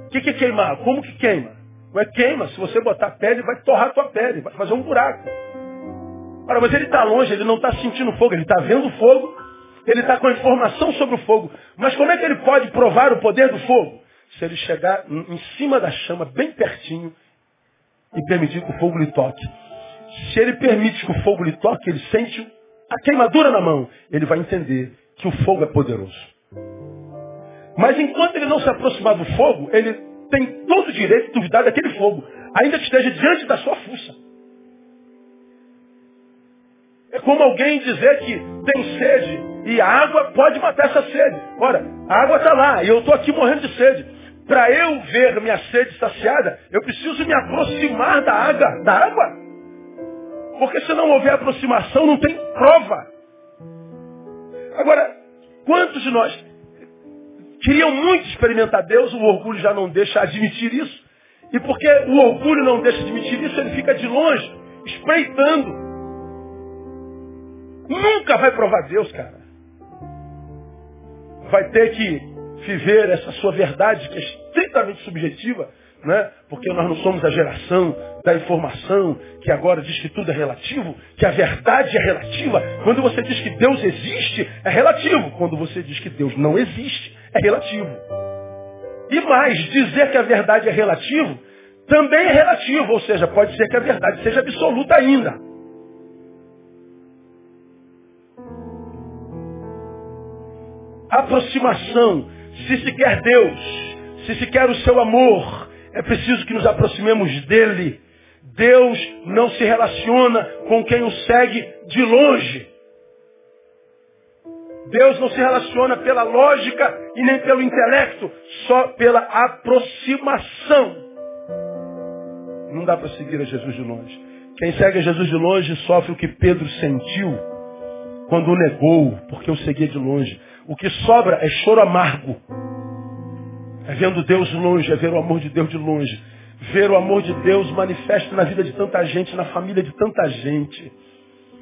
S1: o que, que é queimar? Como que queima? Não é queima, se você botar pele, vai torrar a tua pele, vai fazer um buraco. Ora, mas ele está longe, ele não está sentindo fogo, ele está vendo fogo, ele está com a informação sobre o fogo. Mas como é que ele pode provar o poder do fogo? se ele chegar em cima da chama, bem pertinho, e permitir que o fogo lhe toque. Se ele permite que o fogo lhe toque, ele sente a queimadura na mão, ele vai entender que o fogo é poderoso. Mas enquanto ele não se aproximar do fogo, ele tem todo o direito de duvidar daquele fogo, ainda que esteja diante da sua fuça. É como alguém dizer que tem sede e a água pode matar essa sede. Ora, a água está lá e eu estou aqui morrendo de sede. Para eu ver minha sede saciada, eu preciso me aproximar da água, da água. Porque se não houver aproximação, não tem prova. Agora, quantos de nós queriam muito experimentar Deus, o orgulho já não deixa admitir isso. E porque o orgulho não deixa admitir isso, ele fica de longe, espreitando. Nunca vai provar Deus, cara. Vai ter que viver essa sua verdade que é estritamente subjetiva, né? porque nós não somos a geração da informação que agora diz que tudo é relativo, que a verdade é relativa. Quando você diz que Deus existe, é relativo. Quando você diz que Deus não existe, é relativo. E mais, dizer que a verdade é relativo também é relativo, ou seja, pode ser que a verdade seja absoluta ainda. Aproximação se se quer Deus, se se quer o seu amor, é preciso que nos aproximemos dele. Deus não se relaciona com quem o segue de longe. Deus não se relaciona pela lógica e nem pelo intelecto, só pela aproximação. Não dá para seguir a Jesus de longe. Quem segue a Jesus de longe sofre o que Pedro sentiu quando o negou, porque o seguia de longe. O que sobra é choro amargo. É vendo Deus longe, é ver o amor de Deus de longe. Ver o amor de Deus manifesto na vida de tanta gente, na família de tanta gente.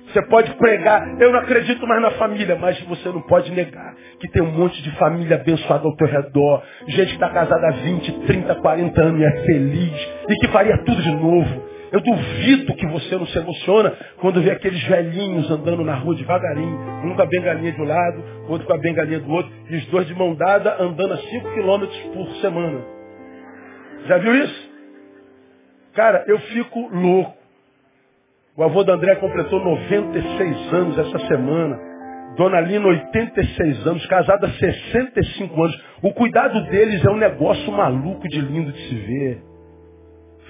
S1: Você pode pregar, eu não acredito mais na família, mas você não pode negar que tem um monte de família abençoada ao teu redor. Gente que está casada há 20, 30, 40 anos e é feliz e que faria tudo de novo. Eu duvido que você não se emociona quando vê aqueles velhinhos andando na rua devagarinho, um com a bengalinha de um lado, outro com a bengalinha do outro, e os dois de mão dada andando a 5 quilômetros por semana. Já viu isso? Cara, eu fico louco. O avô da André completou 96 anos essa semana. Dona Lina, 86 anos, casada há 65 anos. O cuidado deles é um negócio maluco de lindo de se ver.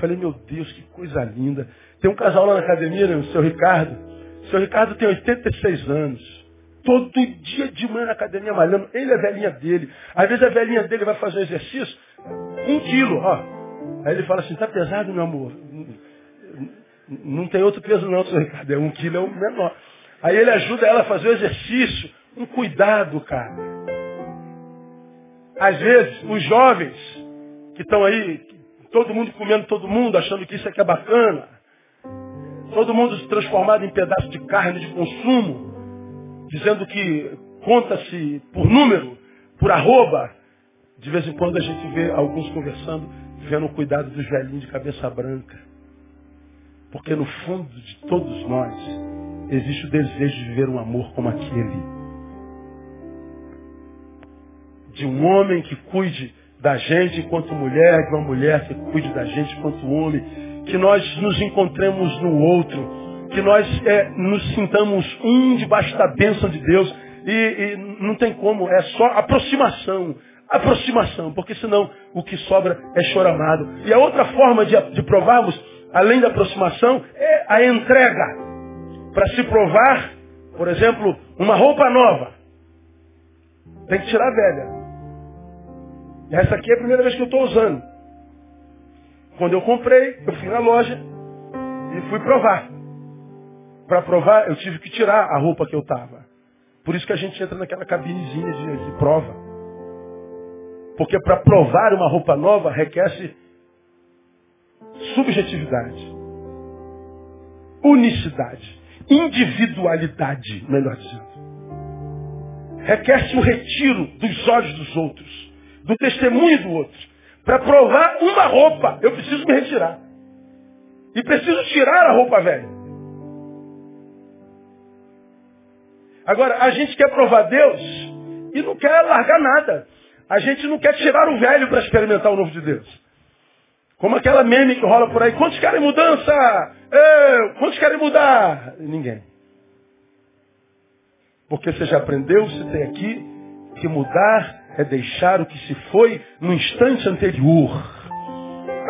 S1: Falei, meu Deus, que coisa linda. Tem um casal lá na academia, né, o seu Ricardo. O seu Ricardo tem 86 anos. Todo dia de manhã na academia malhando. Ele é a velhinha dele. Às vezes a velhinha dele vai fazer um exercício, um quilo, ó. Aí ele fala assim, tá pesado, meu amor? Não tem outro peso não, seu Ricardo. É um quilo, é o menor. Aí ele ajuda ela a fazer o exercício. Um cuidado, cara. Às vezes, os jovens que estão aí, Todo mundo comendo todo mundo, achando que isso aqui é bacana. Todo mundo transformado em pedaço de carne de consumo, dizendo que conta-se por número, por arroba. De vez em quando a gente vê alguns conversando, vendo o cuidado dos velhinhos de cabeça branca. Porque no fundo de todos nós existe o desejo de viver um amor como aquele. De um homem que cuide da gente enquanto mulher, de uma mulher que cuide da gente enquanto homem, que nós nos encontremos no outro, que nós é, nos sintamos um debaixo da bênção de Deus, e, e não tem como, é só aproximação. Aproximação, porque senão o que sobra é choramado. E a outra forma de, de provarmos, além da aproximação, é a entrega. Para se provar, por exemplo, uma roupa nova. Tem que tirar a velha. Essa aqui é a primeira vez que eu estou usando. Quando eu comprei, eu fui na loja e fui provar. Para provar, eu tive que tirar a roupa que eu estava. Por isso que a gente entra naquela cabinezinha de, de prova. Porque para provar uma roupa nova requer subjetividade, unicidade, individualidade, melhor dizendo. Requer-se o retiro dos olhos dos outros, do testemunho do outro. Para provar uma roupa, eu preciso me retirar. E preciso tirar a roupa velha. Agora, a gente quer provar Deus e não quer largar nada. A gente não quer tirar o velho para experimentar o novo de Deus. Como aquela meme que rola por aí. Quantos querem mudança? Eu, quantos querem mudar? Ninguém. Porque você já aprendeu, você tem aqui, que mudar é deixar o que se foi no instante anterior.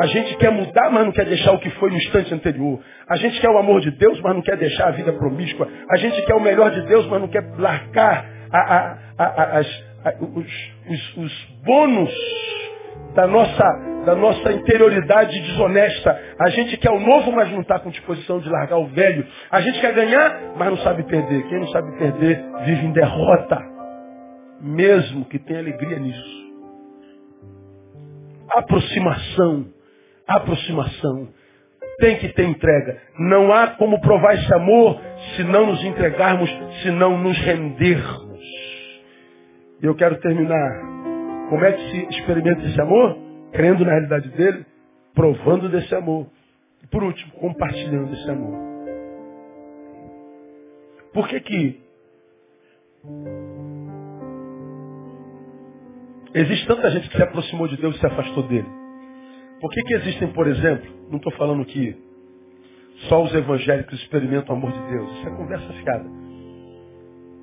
S1: A gente quer mudar, mas não quer deixar o que foi no instante anterior. A gente quer o amor de Deus, mas não quer deixar a vida promíscua. A gente quer o melhor de Deus, mas não quer largar a, a, a, os, os, os bônus da nossa, da nossa interioridade desonesta. A gente quer o novo, mas não está com disposição de largar o velho. A gente quer ganhar, mas não sabe perder. Quem não sabe perder vive em derrota. Mesmo que tenha alegria nisso. Aproximação aproximação. Tem que ter entrega. Não há como provar esse amor se não nos entregarmos, se não nos rendermos. E eu quero terminar. Como é que se experimenta esse amor? Crendo na realidade dele, provando desse amor. E por último, compartilhando esse amor. Por que que existe tanta gente que se aproximou de Deus e se afastou dele? Por que, que existem, por exemplo, não estou falando que só os evangélicos experimentam o amor de Deus, isso é conversa fiada.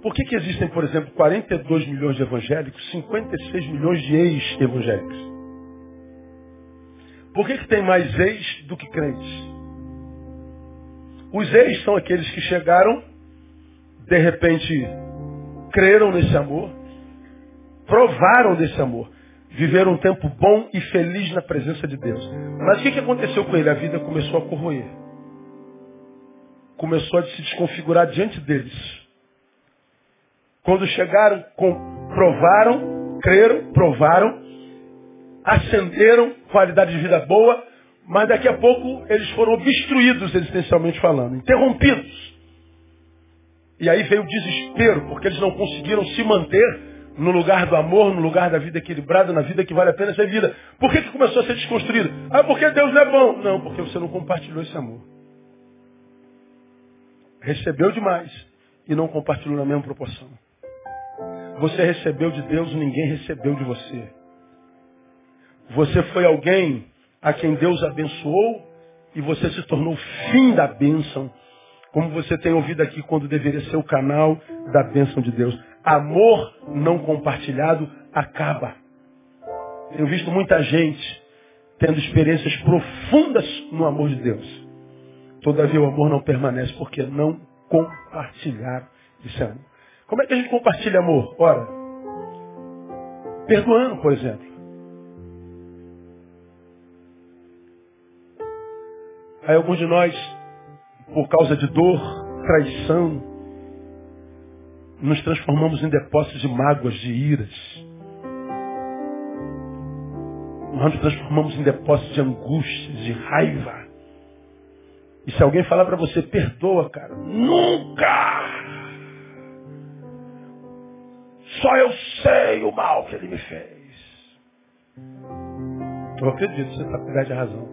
S1: Por que, que existem, por exemplo, 42 milhões de evangélicos, 56 milhões de ex-evangélicos? Por que, que tem mais ex do que crentes? Os ex são aqueles que chegaram, de repente, creram nesse amor, provaram desse amor viveram um tempo bom e feliz na presença de Deus. Mas o que, aconteceu com ele? A vida começou a corroer. Começou a se desconfigurar diante deles. Quando chegaram, provaram, creram, provaram, ascenderam, qualidade de vida boa, mas daqui a pouco eles foram obstruídos existencialmente falando, interrompidos. E aí veio o desespero, porque eles não conseguiram se manter no lugar do amor, no lugar da vida equilibrada, na vida que vale a pena ser vida. Por que, que começou a ser desconstruído? Ah, porque Deus não é bom. Não, porque você não compartilhou esse amor. Recebeu demais e não compartilhou na mesma proporção. Você recebeu de Deus, ninguém recebeu de você. Você foi alguém a quem Deus abençoou e você se tornou fim da bênção. Como você tem ouvido aqui quando deveria ser o canal da bênção de Deus. Amor não compartilhado acaba. Tenho visto muita gente tendo experiências profundas no amor de Deus. Todavia o amor não permanece porque não compartilharam esse amor. Como é que a gente compartilha amor? Ora, perdoando, por exemplo. Aí alguns de nós, por causa de dor, traição, nos transformamos em depósitos de mágoas, de iras. Nós nos transformamos em depósitos de angústias, de raiva. E se alguém falar para você, perdoa, cara, nunca! Só eu sei o mal que ele me fez. Eu acredito, você está com de razão.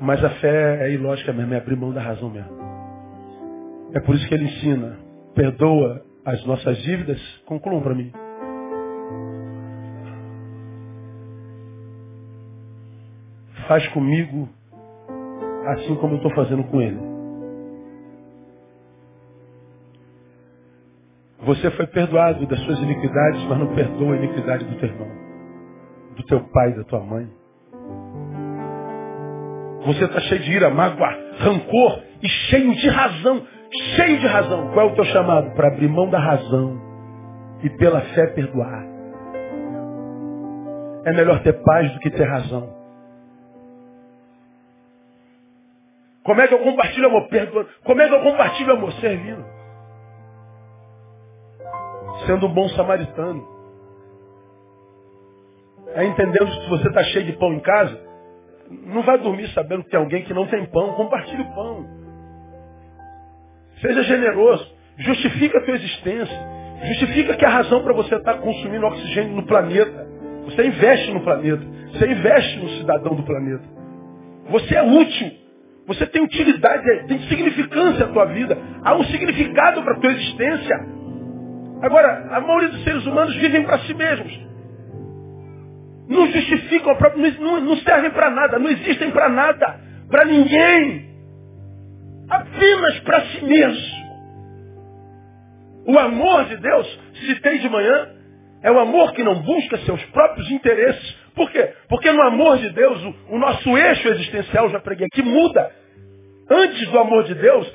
S1: Mas a fé é ilógica mesmo, é abrir mão da razão mesmo. É por isso que ele ensina, perdoa as nossas dívidas, concluam para mim. Faz comigo assim como eu estou fazendo com ele. Você foi perdoado das suas iniquidades, mas não perdoa a iniquidade do teu irmão, do teu pai, da tua mãe. Você está cheio de ira, mágoa, rancor e cheio de razão. Cheio de razão. Qual é o teu chamado? Para abrir mão da razão e pela fé perdoar. É melhor ter paz do que ter razão. Como é que eu compartilho amor? Perdoando. Como é que eu compartilho amor? Servindo. Sendo um bom samaritano. É entendendo que se você está cheio de pão em casa, não vai dormir sabendo que tem alguém que não tem pão. Compartilhe o pão. Seja generoso. Justifica a tua existência. Justifica que a razão para você estar tá consumindo oxigênio no planeta. Você investe no planeta. Você investe no cidadão do planeta. Você é útil. Você tem utilidade, tem significância a tua vida. Há um significado para a tua existência. Agora, a maioria dos seres humanos vivem para si mesmos. Não justificam, não, não servem para nada, não existem para nada, para ninguém. Apenas para si mesmo. O amor de Deus, se tem de manhã, é o amor que não busca seus próprios interesses, por quê? Porque no amor de Deus, o, o nosso eixo existencial, já preguei aqui, muda. Antes do amor de Deus,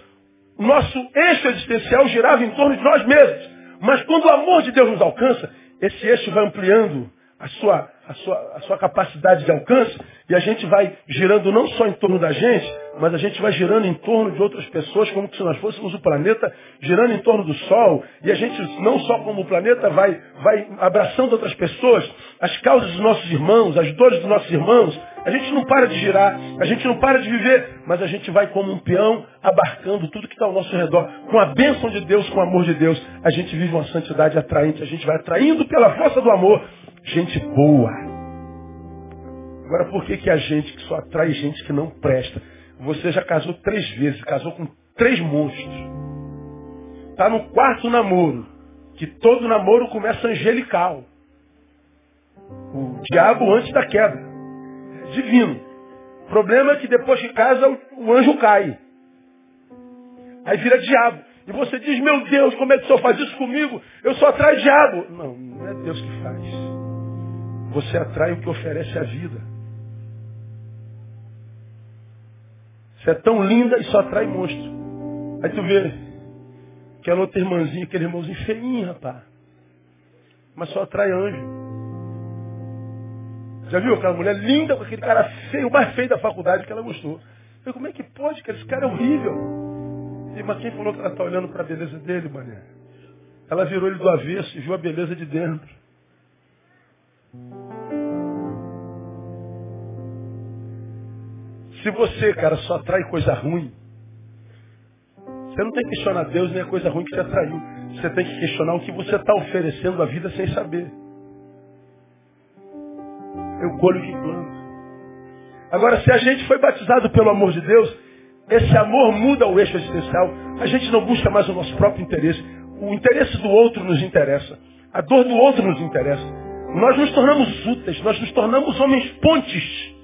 S1: o nosso eixo existencial girava em torno de nós mesmos. Mas quando o amor de Deus nos alcança, esse eixo vai ampliando a sua, a sua, a sua capacidade de alcance e a gente vai girando não só em torno da gente, mas a gente vai girando em torno de outras pessoas, como se nós fôssemos o planeta, girando em torno do Sol, e a gente, não só como o planeta, vai, vai abraçando outras pessoas, as causas dos nossos irmãos, as dores dos nossos irmãos. A gente não para de girar, a gente não para de viver, mas a gente vai como um peão abarcando tudo que está ao nosso redor. Com a bênção de Deus, com o amor de Deus, a gente vive uma santidade atraente, a gente vai atraindo pela força do amor gente boa. Agora, por que, que a gente que só atrai gente que não presta? Você já casou três vezes, casou com três monstros. Está no quarto namoro, que todo namoro começa angelical. O diabo antes da queda. É divino. O problema é que depois que casa, o anjo cai. Aí vira diabo. E você diz, meu Deus, como é que o senhor faz isso comigo? Eu só atraio diabo. Não, não é Deus que faz. Você atrai o que oferece a vida. Você é tão linda e só atrai monstro. Aí tu vê aquela outra irmãzinha, aquele irmãozinho feinho, rapaz. Mas só atrai anjo. Já viu aquela mulher linda com aquele cara feio, o mais feio da faculdade que ela gostou. Eu como é que pode, cara? Esse cara é horrível. E, mas quem falou que ela está olhando para a beleza dele, mané? Ela virou ele do avesso e viu a beleza de dentro. Se você, cara, só atrai coisa ruim, você não tem que questionar Deus nem a coisa ruim que te atraiu. Você tem que questionar o que você está oferecendo à vida sem saber. Eu colho o que planto. Agora, se a gente foi batizado pelo amor de Deus, esse amor muda o eixo existencial. A gente não busca mais o nosso próprio interesse. O interesse do outro nos interessa. A dor do outro nos interessa. Nós nos tornamos úteis, nós nos tornamos homens pontes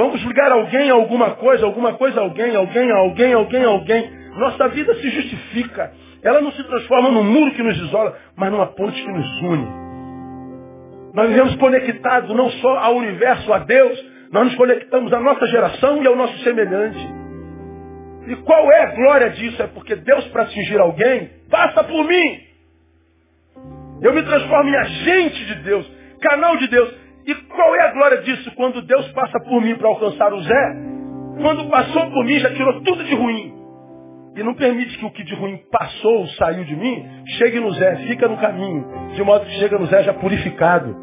S1: Vamos ligar alguém a alguma coisa, alguma coisa a alguém, alguém a alguém, alguém a alguém. Nossa vida se justifica. Ela não se transforma num muro que nos isola, mas numa ponte que nos une. Nós vivemos conectados não só ao universo, a Deus, nós nos conectamos à nossa geração e ao nosso semelhante. E qual é a glória disso? É porque Deus, para atingir alguém, passa por mim. Eu me transformo em agente de Deus, canal de Deus. E qual é a glória disso? Quando Deus passa por mim para alcançar o Zé, quando passou por mim já tirou tudo de ruim. E não permite que o que de ruim passou, saiu de mim, chegue no Zé, fica no caminho. De modo que chega no Zé já purificado.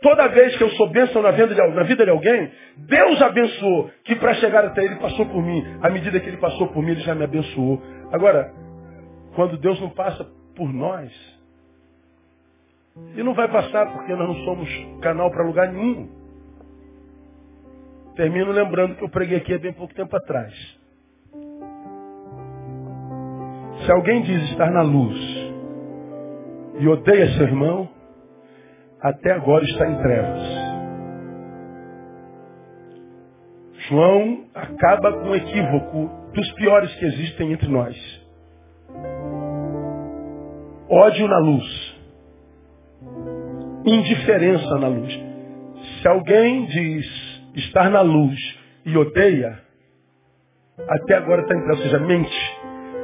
S1: Toda vez que eu sou bênção na vida, de, na vida de alguém, Deus abençoou, que para chegar até ele passou por mim. À medida que ele passou por mim, ele já me abençoou. Agora, quando Deus não passa por nós, e não vai passar porque nós não somos canal para lugar nenhum. Termino lembrando que eu preguei aqui há bem pouco tempo atrás. Se alguém diz estar na luz e odeia seu irmão, até agora está em trevas. João acaba com o equívoco dos piores que existem entre nós. Ódio na luz. Indiferença na luz. Se alguém diz estar na luz e odeia, até agora está em ou seja, mente.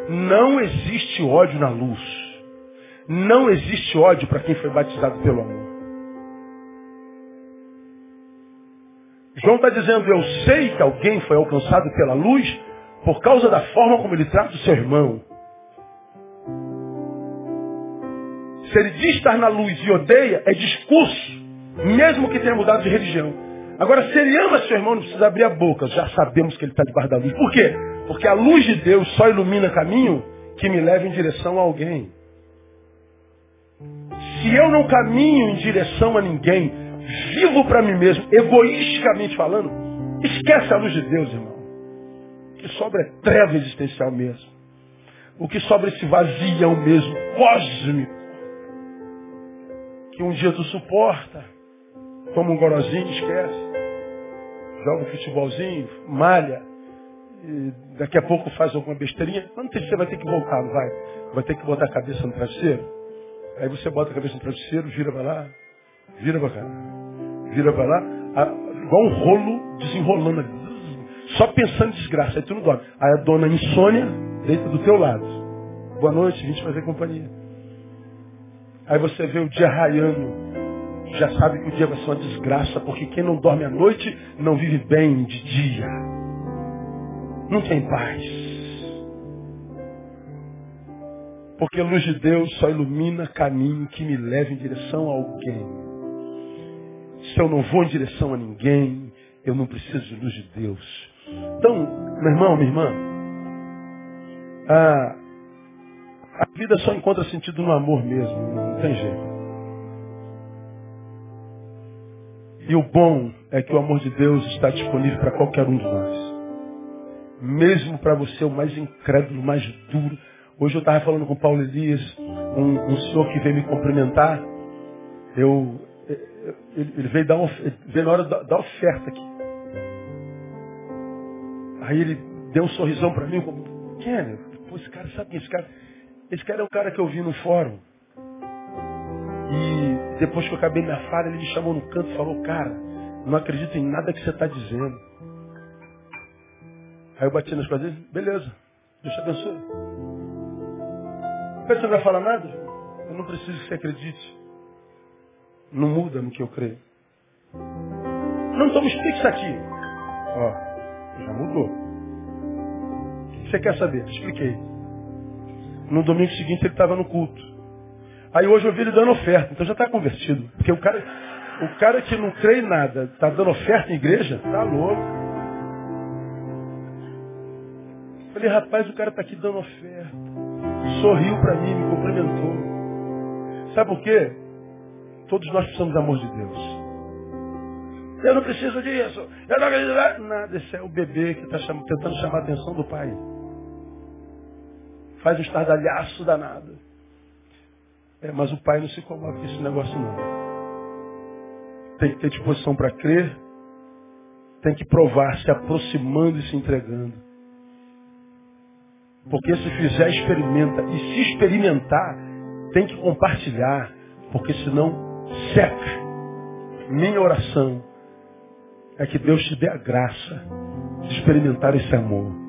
S1: Não existe ódio na luz. Não existe ódio para quem foi batizado pelo amor. João está dizendo, eu sei que alguém foi alcançado pela luz por causa da forma como ele trata o seu irmão. Se ele diz estar na luz e odeia, é discurso, mesmo que tenha mudado de religião. Agora, se ele ama seu irmão, não precisa abrir a boca. Já sabemos que ele está debaixo da luz. Por quê? Porque a luz de Deus só ilumina caminho que me leva em direção a alguém. Se eu não caminho em direção a ninguém, vivo para mim mesmo, egoisticamente falando, esquece a luz de Deus, irmão. O que sobra é treva existencial mesmo. O que sobra é esse vazião mesmo, cósmico que um dia tu suporta, toma um gorozinho, esquece, joga um futebolzinho, malha, daqui a pouco faz alguma besteirinha, quando você vai ter que voltar, não vai? Vai ter que botar a cabeça no travesseiro. Aí você bota a cabeça no travesseiro, gira para lá, vira para cá, vira para lá, igual um rolo desenrolando ali. Só pensando em desgraça, aí tu não dorme. Aí a dona insônia deita do teu lado. Boa noite, vim te fazer companhia. Aí você vê o dia raiando. Já sabe que o dia vai ser uma desgraça, porque quem não dorme à noite não vive bem de dia. Não tem paz. Porque a luz de Deus só ilumina caminho que me leva em direção a alguém. Se eu não vou em direção a ninguém, eu não preciso de luz de Deus. Então, meu irmão, minha irmã, ah, a vida só encontra sentido no amor mesmo, não tem jeito. E o bom é que o amor de Deus está disponível para qualquer um de nós. Mesmo para você, o mais incrédulo, o mais duro. Hoje eu estava falando com o Paulo Elias, um, um, senhor que veio me cumprimentar. Eu, ele, veio, dar uma, veio na hora da, da oferta aqui. Aí ele deu um sorrisão para mim, como, é? Pô, esse cara sabe esse cara? Esse cara é o cara que eu vi no fórum. E depois que eu acabei minha fala, ele me chamou no canto e falou, cara, não acredito em nada que você está dizendo. Aí eu bati nas coisas dele, beleza, Deus te abençoe. Você não vai falar nada? Eu não preciso que você acredite. Não muda no que eu creio. Não, explique isso aqui. Ó, já mudou. O que você quer saber? Expliquei. No domingo seguinte ele estava no culto. Aí hoje eu vi ele dando oferta, então já está convertido. Porque o cara, o cara que não crê em nada, está dando oferta em igreja, tá louco. Falei, rapaz, o cara está aqui dando oferta. Sorriu para mim, me cumprimentou. Sabe por quê? Todos nós precisamos do amor de Deus. Eu não preciso disso. Eu não acredito. Nada, esse é o bebê que está tentando chamar a atenção do pai faz um estardalhaço danado. É, mas o pai não se comove com esse negócio não. Tem que ter disposição para crer, tem que provar, se aproximando e se entregando. Porque se fizer, experimenta. E se experimentar, tem que compartilhar. Porque senão seca. Minha oração é que Deus te dê a graça de experimentar esse amor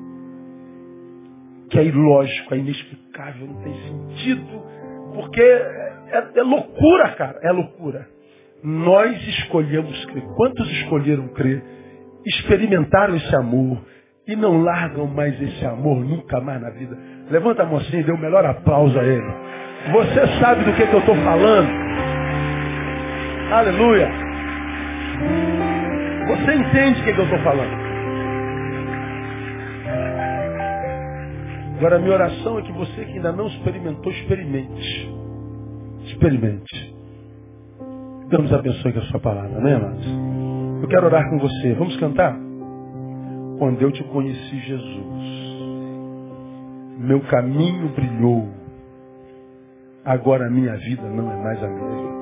S1: que é ilógico, é inexplicável, não tem sentido, porque é, é loucura, cara, é loucura. Nós escolhemos crer. Quantos escolheram crer? Experimentaram esse amor e não largam mais esse amor nunca mais na vida. Levanta a assim e dê o melhor aplauso a ele. Você sabe do que, que eu estou falando? Aleluia. Você entende o que, que eu estou falando? Agora, minha oração é que você que ainda não experimentou, experimente. Experimente. Deus abençoe com a sua palavra, né, amados? Eu quero orar com você. Vamos cantar? Quando eu te conheci, Jesus, meu caminho brilhou. Agora a minha vida não é mais a mesma.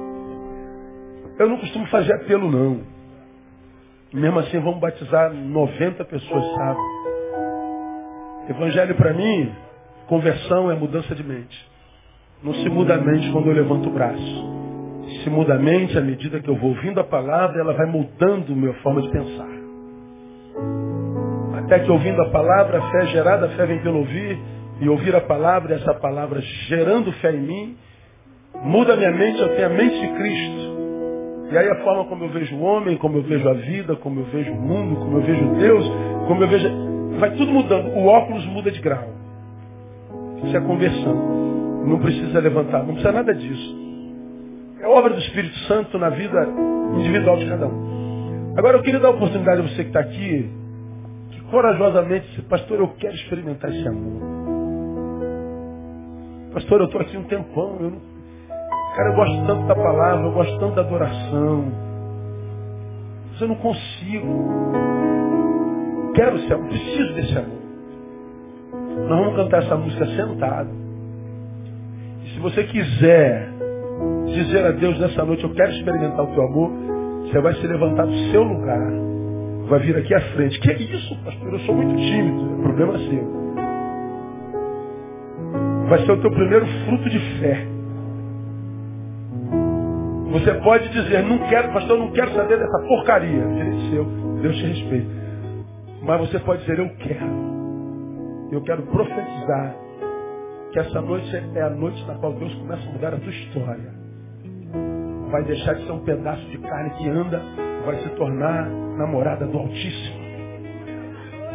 S1: Eu não costumo fazer apelo, não. Mesmo assim, vamos batizar 90 pessoas, sabe? Evangelho para mim, conversão é mudança de mente. não se muda a mente quando eu levanto o braço. Se muda a mente à medida que eu vou ouvindo a palavra, ela vai mudando a minha forma de pensar. Até que ouvindo a palavra, a fé é gerada, a fé vem pelo ouvir, e ouvir a palavra, essa palavra gerando fé em mim, muda a minha mente, eu tenho a mente de Cristo. E aí a forma como eu vejo o homem, como eu vejo a vida, como eu vejo o mundo, como eu vejo Deus, como eu vejo. Vai tudo mudando. O óculos muda de grau. Isso é conversando. Não precisa levantar, não precisa nada disso. É obra do Espírito Santo na vida individual de cada um. Agora eu queria dar a oportunidade a você que está aqui, que corajosamente disse, pastor, eu quero experimentar esse amor. Pastor, eu estou aqui um tempão, eu não Cara, eu gosto tanto da palavra, eu gosto tanto da adoração. Mas eu não consigo. Quero ser, eu preciso desse amor. Nós vamos cantar essa música sentado. E se você quiser dizer a Deus nessa noite, eu quero experimentar o teu amor, você vai se levantar do seu lugar. Vai vir aqui à frente. Que é isso, pastor? Eu sou muito tímido. É problema seu. Vai ser o teu primeiro fruto de fé. Você pode dizer, não quero, pastor, não quero saber dessa porcaria. Direito seu, Deus te respeita. Mas você pode dizer, eu quero. Eu quero profetizar que essa noite é a noite na qual Deus começa a mudar a tua história. Vai deixar de ser um pedaço de carne que anda, vai se tornar namorada do Altíssimo.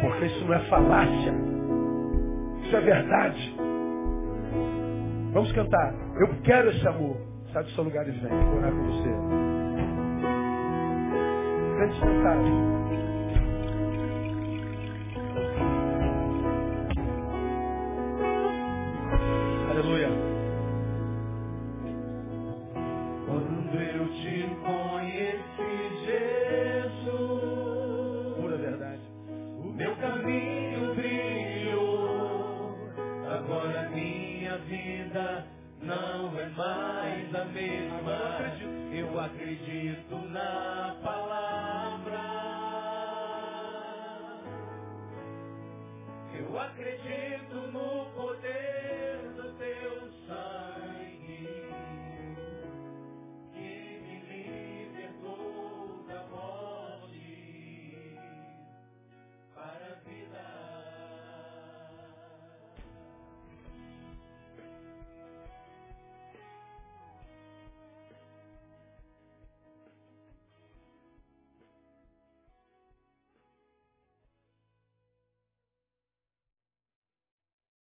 S1: Porque isso não é falácia. Isso é verdade. Vamos cantar. Eu quero esse amor. Sai do seu lugar e vem. Vou orar com você. Grande sentado.
S2: Não é mais a mesma. Eu acredito na